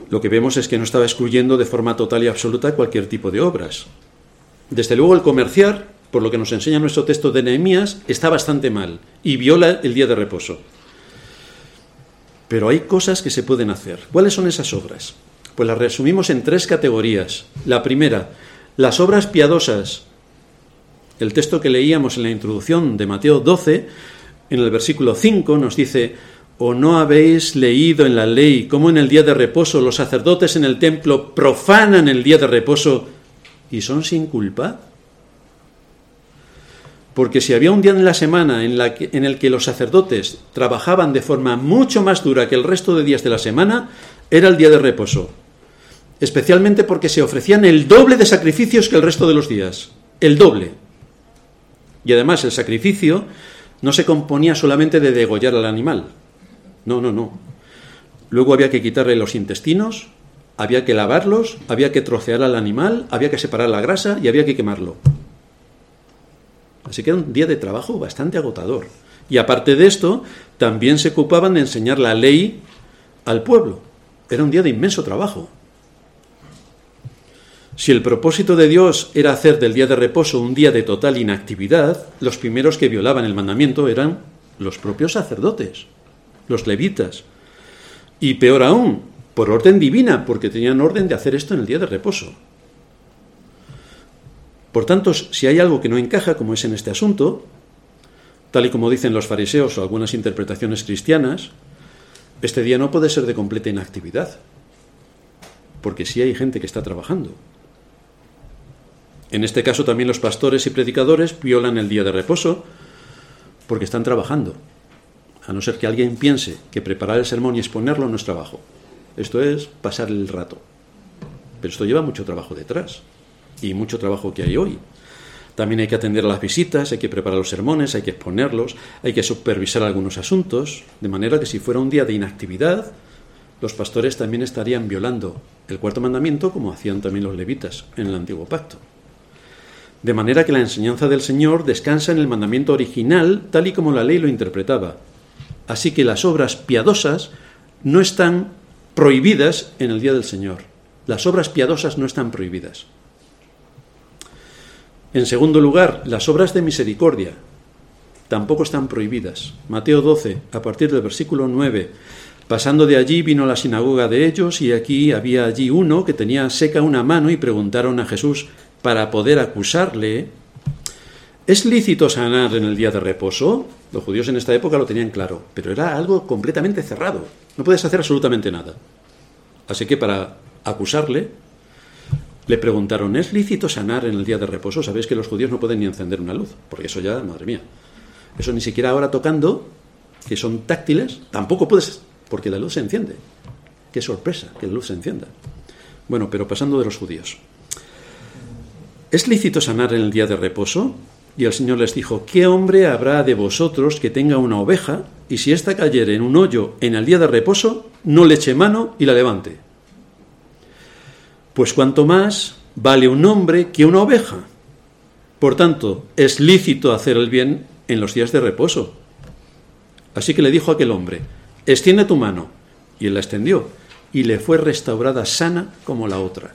Lo que vemos es que no estaba excluyendo de forma total y absoluta cualquier tipo de obras. Desde luego el comerciar, por lo que nos enseña nuestro texto de Nehemías, está bastante mal y viola el día de reposo. Pero hay cosas que se pueden hacer. ¿Cuáles son esas obras? Pues las resumimos en tres categorías. La primera, las obras piadosas. El texto que leíamos en la introducción de Mateo 12, en el versículo 5, nos dice, ¿o no habéis leído en la ley cómo en el día de reposo los sacerdotes en el templo profanan el día de reposo y son sin culpa? Porque si había un día en la semana en, la en, el que los sacerdotes trabajaban de forma mucho más dura que el resto de días de la semana, era el día de reposo. Especialmente porque se ofrecían el doble de sacrificios que el resto de los días. El doble. Y además el sacrificio no se componía solamente de degollar al animal. No, no, no. Luego había que quitarle los intestinos, había que lavarlos, había que trocear al animal, había que separar la grasa y había que quemarlo. Así que era un día de trabajo bastante agotador. Y aparte de esto, también se ocupaban de enseñar la ley al pueblo. Era un día de inmenso trabajo. Si el propósito de Dios era hacer del día de reposo un día de total inactividad, los primeros que violaban el mandamiento eran los propios sacerdotes, los levitas. Y peor aún, por orden divina, porque tenían orden de hacer esto en el día de reposo. Por tanto, si hay algo que no encaja, como es en este asunto, tal y como dicen los fariseos o algunas interpretaciones cristianas, este día no puede ser de completa inactividad, porque sí hay gente que está trabajando. En este caso también los pastores y predicadores violan el día de reposo porque están trabajando. A no ser que alguien piense que preparar el sermón y exponerlo no es trabajo. Esto es pasar el rato. Pero esto lleva mucho trabajo detrás y mucho trabajo que hay hoy. También hay que atender a las visitas, hay que preparar los sermones, hay que exponerlos, hay que supervisar algunos asuntos, de manera que si fuera un día de inactividad, los pastores también estarían violando el cuarto mandamiento como hacían también los levitas en el antiguo pacto. De manera que la enseñanza del Señor descansa en el mandamiento original tal y como la ley lo interpretaba. Así que las obras piadosas no están prohibidas en el día del Señor. Las obras piadosas no están prohibidas. En segundo lugar, las obras de misericordia tampoco están prohibidas. Mateo 12, a partir del versículo 9. Pasando de allí vino a la sinagoga de ellos y aquí había allí uno que tenía seca una mano y preguntaron a Jesús, para poder acusarle, ¿es lícito sanar en el día de reposo? Los judíos en esta época lo tenían claro, pero era algo completamente cerrado. No puedes hacer absolutamente nada. Así que para acusarle, le preguntaron, ¿es lícito sanar en el día de reposo? Sabéis que los judíos no pueden ni encender una luz, porque eso ya, madre mía. Eso ni siquiera ahora tocando, que son táctiles, tampoco puedes, porque la luz se enciende. Qué sorpresa que la luz se encienda. Bueno, pero pasando de los judíos. ¿Es lícito sanar en el día de reposo? Y el Señor les dijo, ¿qué hombre habrá de vosotros que tenga una oveja y si ésta cayere en un hoyo en el día de reposo, no le eche mano y la levante? Pues cuanto más vale un hombre que una oveja. Por tanto, es lícito hacer el bien en los días de reposo. Así que le dijo aquel hombre, extiende tu mano. Y él la extendió, y le fue restaurada sana como la otra.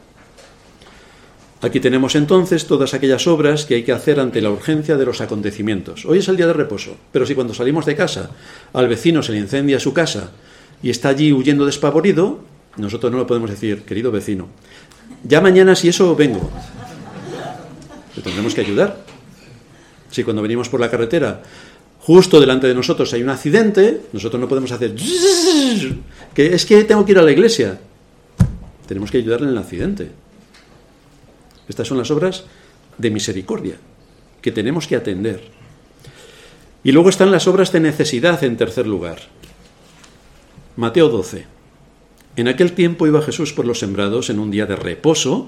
Aquí tenemos entonces todas aquellas obras que hay que hacer ante la urgencia de los acontecimientos. Hoy es el día de reposo, pero si cuando salimos de casa al vecino se le incendia su casa y está allí huyendo despavorido, nosotros no lo podemos decir, querido vecino, ya mañana si eso vengo. Le tendremos que ayudar. Si cuando venimos por la carretera justo delante de nosotros hay un accidente, nosotros no podemos hacer que es que tengo que ir a la iglesia. Tenemos que ayudarle en el accidente. Estas son las obras de misericordia que tenemos que atender. Y luego están las obras de necesidad en tercer lugar. Mateo 12. En aquel tiempo iba Jesús por los sembrados en un día de reposo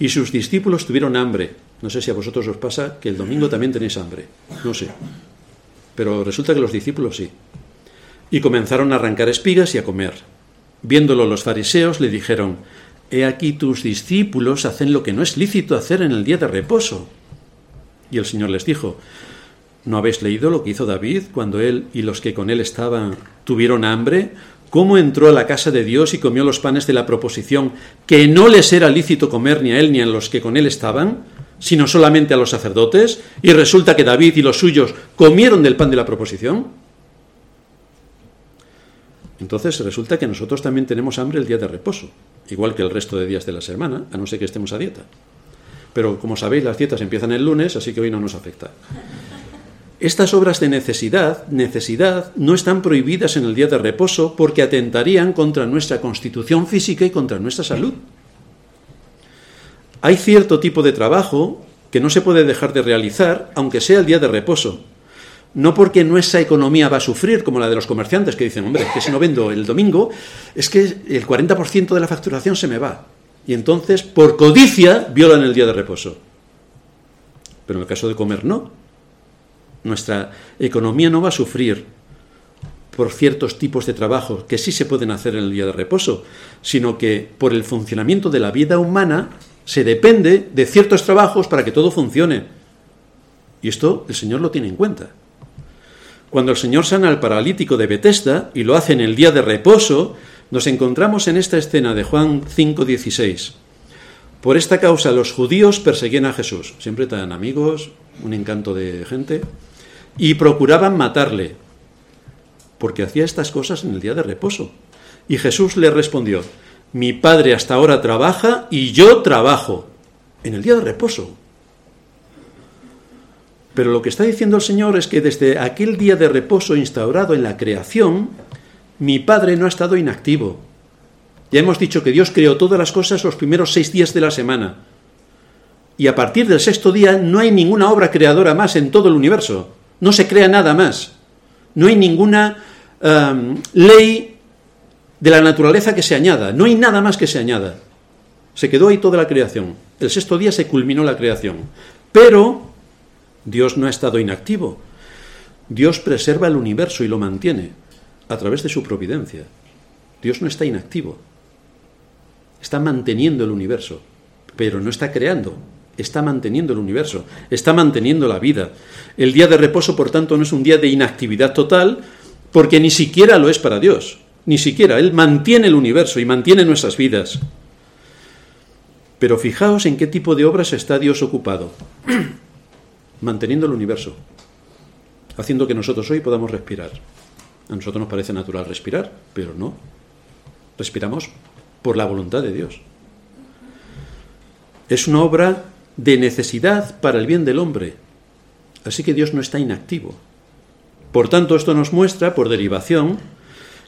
y sus discípulos tuvieron hambre. No sé si a vosotros os pasa que el domingo también tenéis hambre. No sé. Pero resulta que los discípulos sí. Y comenzaron a arrancar espigas y a comer. Viéndolo los fariseos le dijeron, He aquí tus discípulos hacen lo que no es lícito hacer en el día de reposo. Y el Señor les dijo, ¿no habéis leído lo que hizo David cuando él y los que con él estaban tuvieron hambre? ¿Cómo entró a la casa de Dios y comió los panes de la proposición, que no les era lícito comer ni a él ni a los que con él estaban, sino solamente a los sacerdotes? Y resulta que David y los suyos comieron del pan de la proposición. Entonces resulta que nosotros también tenemos hambre el día de reposo igual que el resto de días de la semana, a no ser que estemos a dieta. Pero como sabéis, las dietas empiezan el lunes, así que hoy no nos afecta. Estas obras de necesidad, necesidad, no están prohibidas en el día de reposo porque atentarían contra nuestra constitución física y contra nuestra salud. Hay cierto tipo de trabajo que no se puede dejar de realizar, aunque sea el día de reposo, no porque nuestra economía va a sufrir como la de los comerciantes que dicen, hombre, es que si no vendo el domingo, es que el 40% de la facturación se me va. Y entonces, por codicia, violan el día de reposo. Pero en el caso de comer, no. Nuestra economía no va a sufrir por ciertos tipos de trabajo que sí se pueden hacer en el día de reposo, sino que por el funcionamiento de la vida humana se depende de ciertos trabajos para que todo funcione. Y esto el Señor lo tiene en cuenta. Cuando el Señor sana al paralítico de Betesda y lo hace en el día de reposo, nos encontramos en esta escena de Juan 5:16. Por esta causa los judíos perseguían a Jesús, siempre tan amigos, un encanto de gente, y procuraban matarle, porque hacía estas cosas en el día de reposo. Y Jesús le respondió, mi padre hasta ahora trabaja y yo trabajo en el día de reposo. Pero lo que está diciendo el Señor es que desde aquel día de reposo instaurado en la creación, mi Padre no ha estado inactivo. Ya hemos dicho que Dios creó todas las cosas los primeros seis días de la semana. Y a partir del sexto día no hay ninguna obra creadora más en todo el universo. No se crea nada más. No hay ninguna ley de la naturaleza que se añada. No hay nada más que se añada. Se quedó ahí toda la creación. El sexto día se culminó la creación. Pero Dios no ha estado inactivo. Dios preserva el universo y lo mantiene a través de su providencia. Dios no está inactivo. Está manteniendo el universo, pero no está creando. Está manteniendo el universo, está manteniendo la vida. El día de reposo, por tanto, no es un día de inactividad total, porque ni siquiera lo es para Dios. Ni siquiera. Él mantiene el universo y mantiene nuestras vidas. Pero fijaos en qué tipo de obras está Dios ocupado. manteniendo el universo, haciendo que nosotros hoy podamos respirar. A nosotros nos parece natural respirar, pero no. Respiramos por la voluntad de Dios. Es una obra de necesidad para el bien del hombre. Así que Dios no está inactivo. Por tanto, esto nos muestra, por derivación,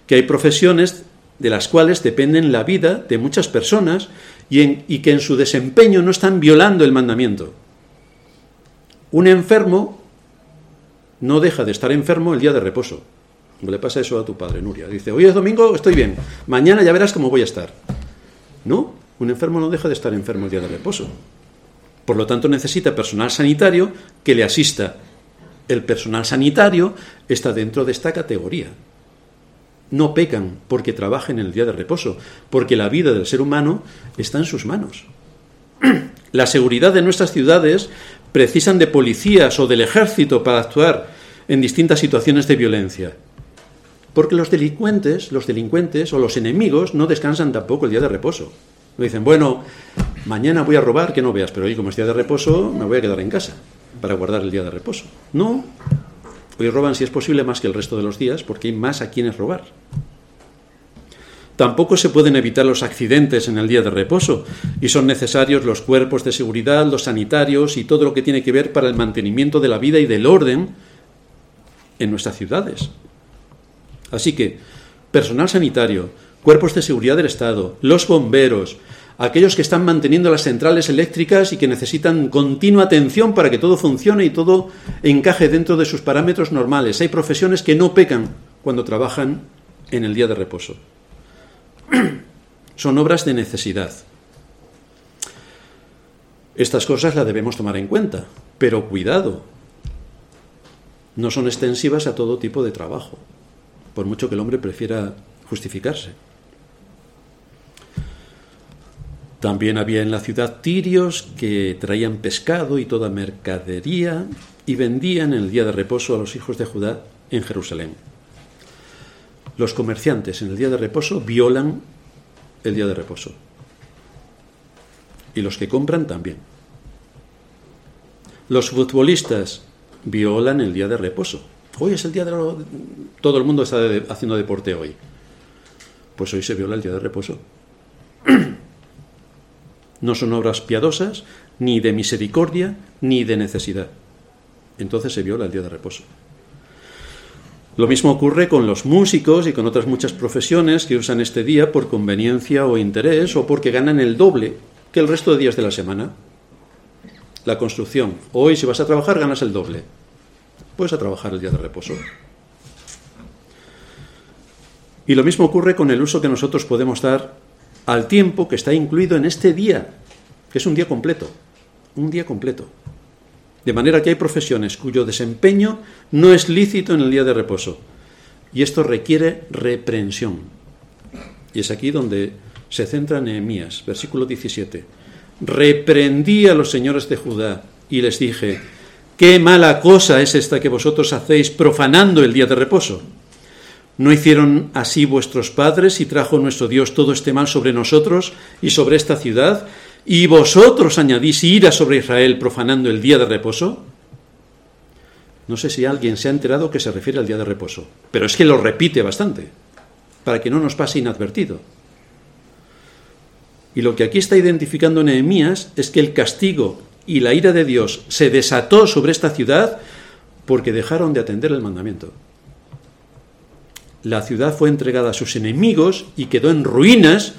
que hay profesiones de las cuales dependen la vida de muchas personas y, y que en su desempeño no están violando el mandamiento. Un enfermo no deja de estar enfermo el día de reposo. No le pasa eso a tu padre, Nuria. Dice, hoy es domingo, estoy bien. Mañana ya verás cómo voy a estar. No, un enfermo no deja de estar enfermo el día de reposo. Por lo tanto, necesita personal sanitario que le asista. El personal sanitario está dentro de esta categoría. No pecan porque trabajen en el día de reposo, porque la vida del ser humano está en sus manos. La seguridad de nuestras ciudades precisan de policías o del ejército para actuar en distintas situaciones de violencia. Porque los delincuentes, los delincuentes o los enemigos no descansan tampoco el día de reposo. No dicen, bueno, mañana voy a robar, que no veas, pero hoy como es día de reposo, me voy a quedar en casa para guardar el día de reposo. No, hoy roban si es posible más que el resto de los días porque hay más a quienes robar. Tampoco se pueden evitar los accidentes en el día de reposo y son necesarios los cuerpos de seguridad, los sanitarios y todo lo que tiene que ver para el mantenimiento de la vida y del orden en nuestras ciudades. Así que, personal sanitario, cuerpos de seguridad del Estado, los bomberos, aquellos que están manteniendo las centrales eléctricas y que necesitan continua atención para que todo funcione y todo encaje dentro de sus parámetros normales. Hay profesiones que no pecan cuando trabajan en el día de reposo. Son obras de necesidad. Estas cosas las debemos tomar en cuenta, pero cuidado, no son extensivas a todo tipo de trabajo, por mucho que el hombre prefiera justificarse. También había en la ciudad tirios que traían pescado y toda mercadería y vendían en el día de reposo a los hijos de Judá en Jerusalén los comerciantes en el día de reposo violan el día de reposo. Y los que compran también. Los futbolistas violan el día de reposo. Hoy es el día de... Todo el mundo está haciendo deporte hoy. Pues hoy se viola el día de reposo. No son obras piadosas, ni de misericordia, ni de necesidad. Entonces se viola el día de reposo. Lo mismo ocurre con los músicos y con otras muchas profesiones que usan este día por conveniencia o interés o porque ganan el doble que el resto de días de la semana. La construcción. Hoy si vas a trabajar ganas el doble. Puedes a trabajar el día de reposo. Y lo mismo ocurre con el uso que nosotros podemos dar al tiempo que está incluido en este día, que es un día completo. Un día completo. De manera que hay profesiones cuyo desempeño no es lícito en el día de reposo. Y esto requiere reprensión. Y es aquí donde se centra Nehemías, versículo 17. Reprendí a los señores de Judá y les dije, qué mala cosa es esta que vosotros hacéis profanando el día de reposo. ¿No hicieron así vuestros padres y trajo nuestro Dios todo este mal sobre nosotros y sobre esta ciudad? ¿Y vosotros añadís ira sobre Israel profanando el día de reposo? No sé si alguien se ha enterado que se refiere al día de reposo, pero es que lo repite bastante, para que no nos pase inadvertido. Y lo que aquí está identificando Nehemías es que el castigo y la ira de Dios se desató sobre esta ciudad porque dejaron de atender el mandamiento. La ciudad fue entregada a sus enemigos y quedó en ruinas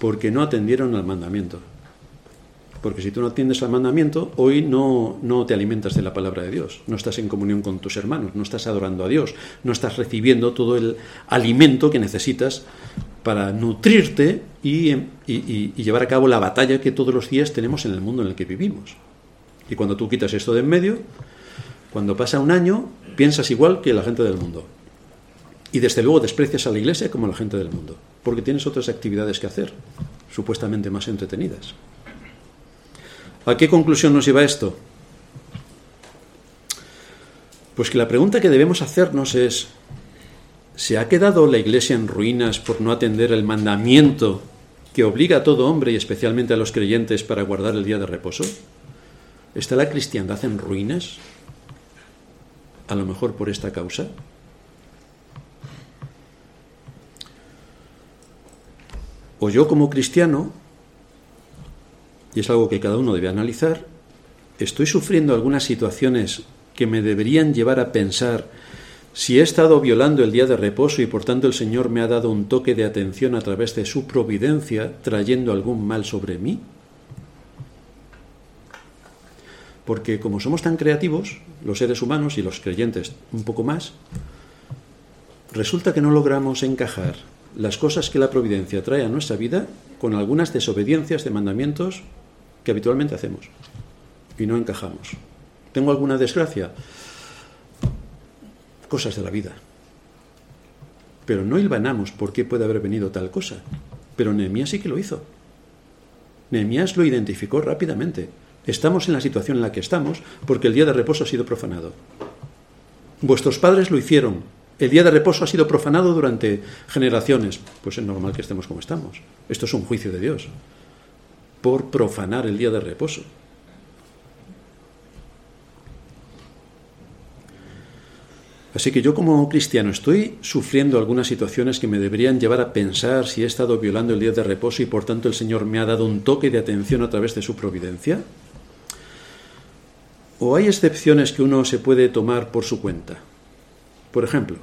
porque no atendieron al mandamiento. Porque si tú no atiendes al mandamiento, hoy no, no te alimentas de la palabra de Dios, no estás en comunión con tus hermanos, no estás adorando a Dios, no estás recibiendo todo el alimento que necesitas para nutrirte y, llevar a cabo la batalla que todos los días tenemos en el mundo en el que vivimos. Y cuando tú quitas esto de en medio, cuando pasa un año, piensas igual que la gente del mundo. Y desde luego desprecias a la iglesia como a la gente del mundo, porque tienes otras actividades que hacer, supuestamente más entretenidas. ¿A qué conclusión nos lleva esto? Pues que la pregunta que debemos hacernos es, ¿se ha quedado la iglesia en ruinas por no atender el mandamiento que obliga a todo hombre y especialmente a los creyentes para guardar el día de reposo? ¿Está la cristiandad en ruinas? A lo mejor por esta causa. O yo como cristiano y es algo que cada uno debe analizar, estoy sufriendo algunas situaciones que me deberían llevar a pensar si he estado violando el día de reposo y por tanto el Señor me ha dado un toque de atención a través de su providencia trayendo algún mal sobre mí. Porque como somos tan creativos, los seres humanos y los creyentes un poco más, resulta que no logramos encajar las cosas que la providencia trae a nuestra vida con algunas desobediencias de mandamientos que habitualmente hacemos y no encajamos. ¿Tengo alguna desgracia? Cosas de la vida. Pero no hilvanamos por qué puede haber venido tal cosa. Pero Nehemías sí que lo hizo. Nehemías lo identificó rápidamente. Estamos en la situación en la que estamos porque el día de reposo ha sido profanado. Vuestros padres lo hicieron. El día de reposo ha sido profanado durante generaciones. Pues es normal que estemos como estamos. Esto es un juicio de Dios por profanar el día de reposo. Así que yo como cristiano estoy sufriendo algunas situaciones que me deberían llevar a pensar si he estado violando el día de reposo y por tanto el Señor me ha dado un toque de atención a través de su providencia. ¿O hay excepciones que uno se puede tomar por su cuenta? Por ejemplo,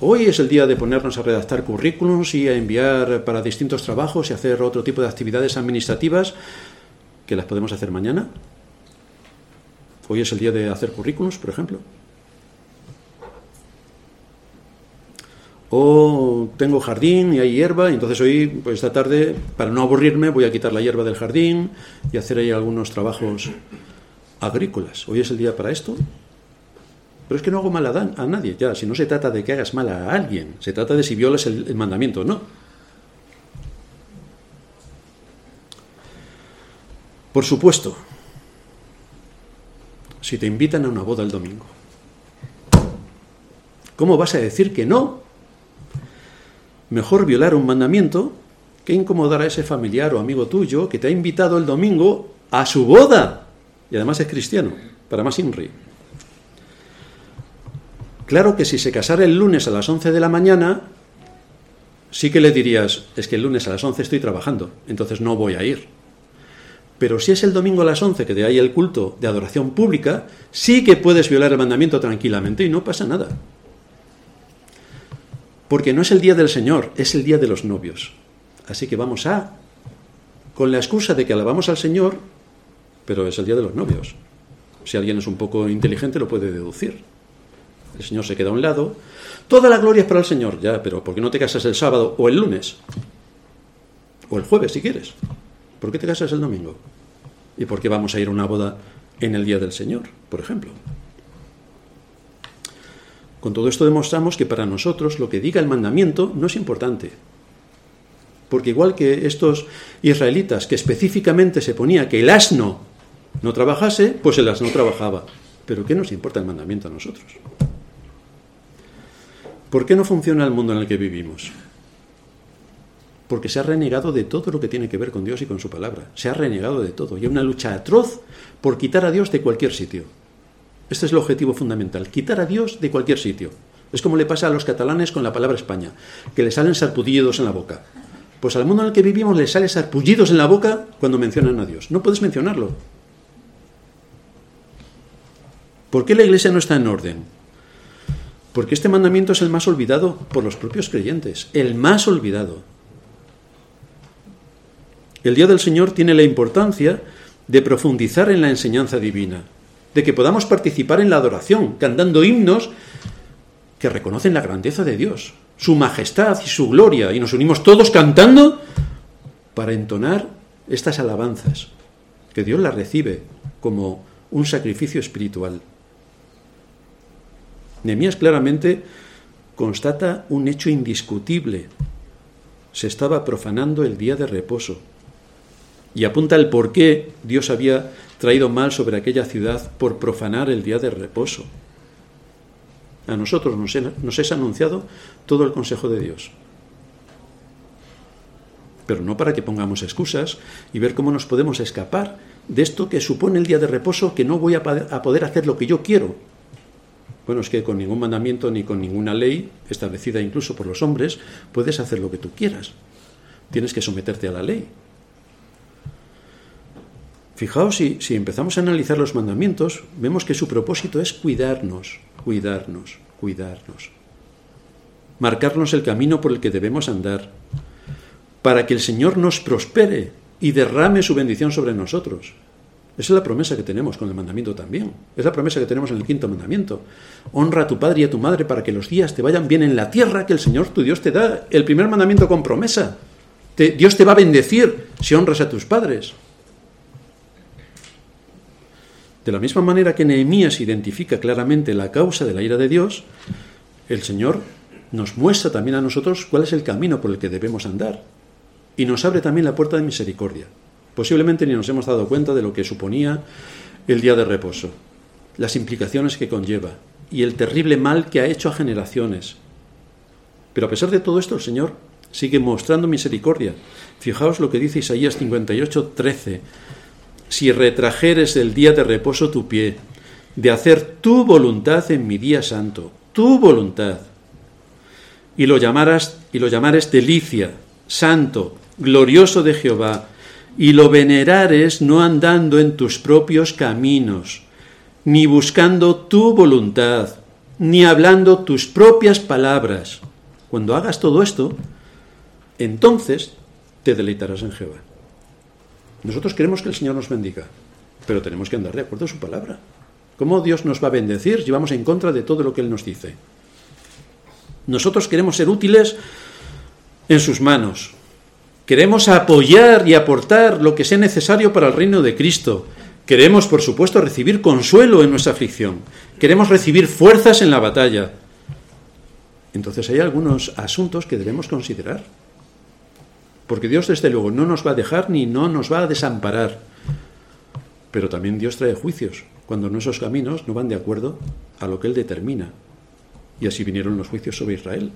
Hoy es el día de ponernos a redactar currículums y a enviar para distintos trabajos y hacer otro tipo de actividades administrativas que las podemos hacer mañana. Hoy es el día de hacer currículums, por ejemplo. O tengo jardín y hay hierba, y entonces hoy, pues esta tarde, para no aburrirme, voy a quitar la hierba del jardín y hacer ahí algunos trabajos agrícolas. Hoy es el día para esto. Pero es que no hago mal a, nadie, ya, si no se trata de que hagas mal a alguien, se trata de si violas el, el mandamiento o no. Por supuesto, si te invitan a una boda el domingo, ¿cómo vas a decir que no? Mejor violar un mandamiento que incomodar a ese familiar o amigo tuyo que te ha invitado el domingo a su boda. Y además es cristiano, para más INRI. Claro que si se casara el lunes a las 11 de la mañana, sí que le dirías, es que el lunes a las 11 estoy trabajando, entonces no voy a ir. Pero si es el domingo a las 11 que de ahí el culto de adoración pública, sí que puedes violar el mandamiento tranquilamente y no pasa nada. Porque no es el día del Señor, es el día de los novios. Así que vamos a, con la excusa de que alabamos al Señor, pero es el día de los novios. Si alguien es un poco inteligente lo puede deducir. El Señor se queda a un lado. Toda la gloria es para el Señor, ya, pero ¿por qué no te casas el sábado o el lunes? O el jueves, si quieres. ¿Por qué te casas el domingo? ¿Y por qué vamos a ir a una boda en el día del Señor, por ejemplo? Con todo esto demostramos que para nosotros lo que diga el mandamiento no es importante. Porque igual que estos israelitas que específicamente se ponía que el asno no trabajase, pues el asno trabajaba. Pero ¿qué nos importa el mandamiento a nosotros? ¿Por qué no funciona el mundo en el que vivimos? Porque se ha renegado de todo lo que tiene que ver con Dios y con su palabra. Se ha renegado de todo. Y hay una lucha atroz por quitar a Dios de cualquier sitio. Este es el objetivo fundamental, quitar a Dios de cualquier sitio. Es como le pasa a los catalanes con la palabra España, que le salen sarpullidos en la boca. Pues al mundo en el que vivimos le sale sarpullidos en la boca cuando mencionan a Dios. No puedes mencionarlo. ¿Por qué la iglesia no está en orden? Porque este mandamiento es el más olvidado por los propios creyentes, el más olvidado. El día del Señor tiene la importancia de profundizar en la enseñanza divina, de que podamos participar en la adoración, cantando himnos que reconocen la grandeza de Dios, su majestad y su gloria, y nos unimos todos cantando para entonar estas alabanzas, que Dios las recibe como un sacrificio espiritual. Nehemías claramente constata un hecho indiscutible. Se estaba profanando el día de reposo. Y apunta el por qué Dios había traído mal sobre aquella ciudad por profanar el día de reposo. A nosotros nos, nos es anunciado todo el consejo de Dios. Pero no para que pongamos excusas y ver cómo nos podemos escapar de esto que supone el día de reposo, que no voy a poder hacer lo que yo quiero, bueno, es que con ningún mandamiento ni con ninguna ley, establecida incluso por los hombres, puedes hacer lo que tú quieras. Tienes que someterte a la ley. Fijaos, si, si empezamos a analizar los mandamientos, vemos que su propósito es cuidarnos, cuidarnos, cuidarnos. Marcarnos el camino por el que debemos andar, para que el Señor nos prospere y derrame su bendición sobre nosotros. Esa es la promesa que tenemos con el mandamiento también. Es la promesa que tenemos en el quinto mandamiento. Honra a tu padre y a tu madre para que los días te vayan bien en la tierra que el Señor tu Dios te da. El primer mandamiento con promesa. Dios te va a bendecir si honras a tus padres. De la misma manera que Nehemías identifica claramente la causa de la ira de Dios, el Señor nos muestra también a nosotros cuál es el camino por el que debemos andar. Y nos abre también la puerta de misericordia. Posiblemente ni nos hemos dado cuenta de lo que suponía el día de reposo, las implicaciones que conlleva y el terrible mal que ha hecho a generaciones. Pero a pesar de todo esto, el Señor sigue mostrando misericordia. Fijaos lo que dice Isaías 58, 13. Si retrajeres el día de reposo tu pie, de hacer tu voluntad en mi día santo, tu voluntad, y lo llamaras y lo llamares delicia, santo, glorioso de Jehová, y lo venerares no andando en tus propios caminos, ni buscando tu voluntad, ni hablando tus propias palabras. Cuando hagas todo esto, entonces te deleitarás en Jehová. Nosotros queremos que el Señor nos bendiga, pero tenemos que andar de acuerdo a su palabra. ¿Cómo Dios nos va a bendecir si vamos en contra de todo lo que Él nos dice? Nosotros queremos ser útiles en sus manos, Queremos apoyar y aportar lo que sea necesario para el reino de Cristo. Queremos, por supuesto, recibir consuelo en nuestra aflicción. Queremos recibir fuerzas en la batalla. Entonces hay algunos asuntos que debemos considerar. Porque Dios, desde luego, no nos va a dejar ni no nos va a desamparar. Pero también Dios trae juicios cuando nuestros caminos no van de acuerdo a lo que Él determina. Y así vinieron los juicios sobre Israel.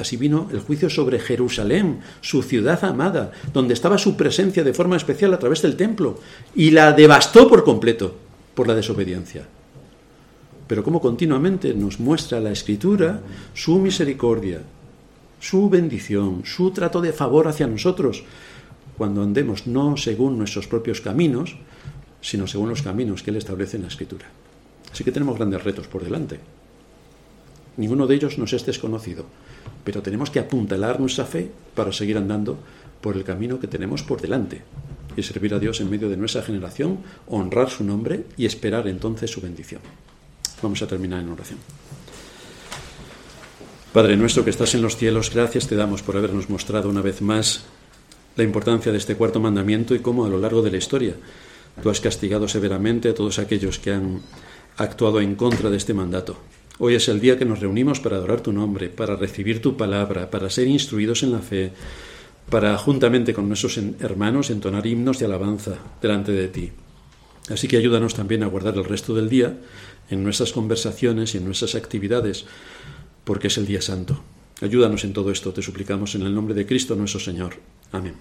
Así vino el juicio sobre Jerusalén, su ciudad amada, donde estaba su presencia de forma especial a través del templo, y la devastó por completo por la desobediencia. Pero como continuamente nos muestra la Escritura su misericordia, su bendición, su trato de favor hacia nosotros, cuando andemos no según nuestros propios caminos, sino según los caminos que Él establece en la Escritura. Así que tenemos grandes retos por delante. Ninguno de ellos nos es desconocido pero tenemos que apuntalar nuestra fe para seguir andando por el camino que tenemos por delante y servir a Dios en medio de nuestra generación, honrar su nombre y esperar entonces su bendición. Vamos a terminar en oración. Padre nuestro que estás en los cielos, gracias te damos por habernos mostrado una vez más la importancia de este cuarto mandamiento y cómo a lo largo de la historia tú has castigado severamente a todos aquellos que han actuado en contra de este mandato. Hoy es el día que nos reunimos para adorar tu nombre, para recibir tu palabra, para ser instruidos en la fe, para juntamente con nuestros hermanos entonar himnos de alabanza delante de ti. Así que ayúdanos también a guardar el resto del día en nuestras conversaciones y en nuestras actividades, porque es el día santo. Ayúdanos en todo esto, te suplicamos en el nombre de Cristo nuestro Señor. Amén.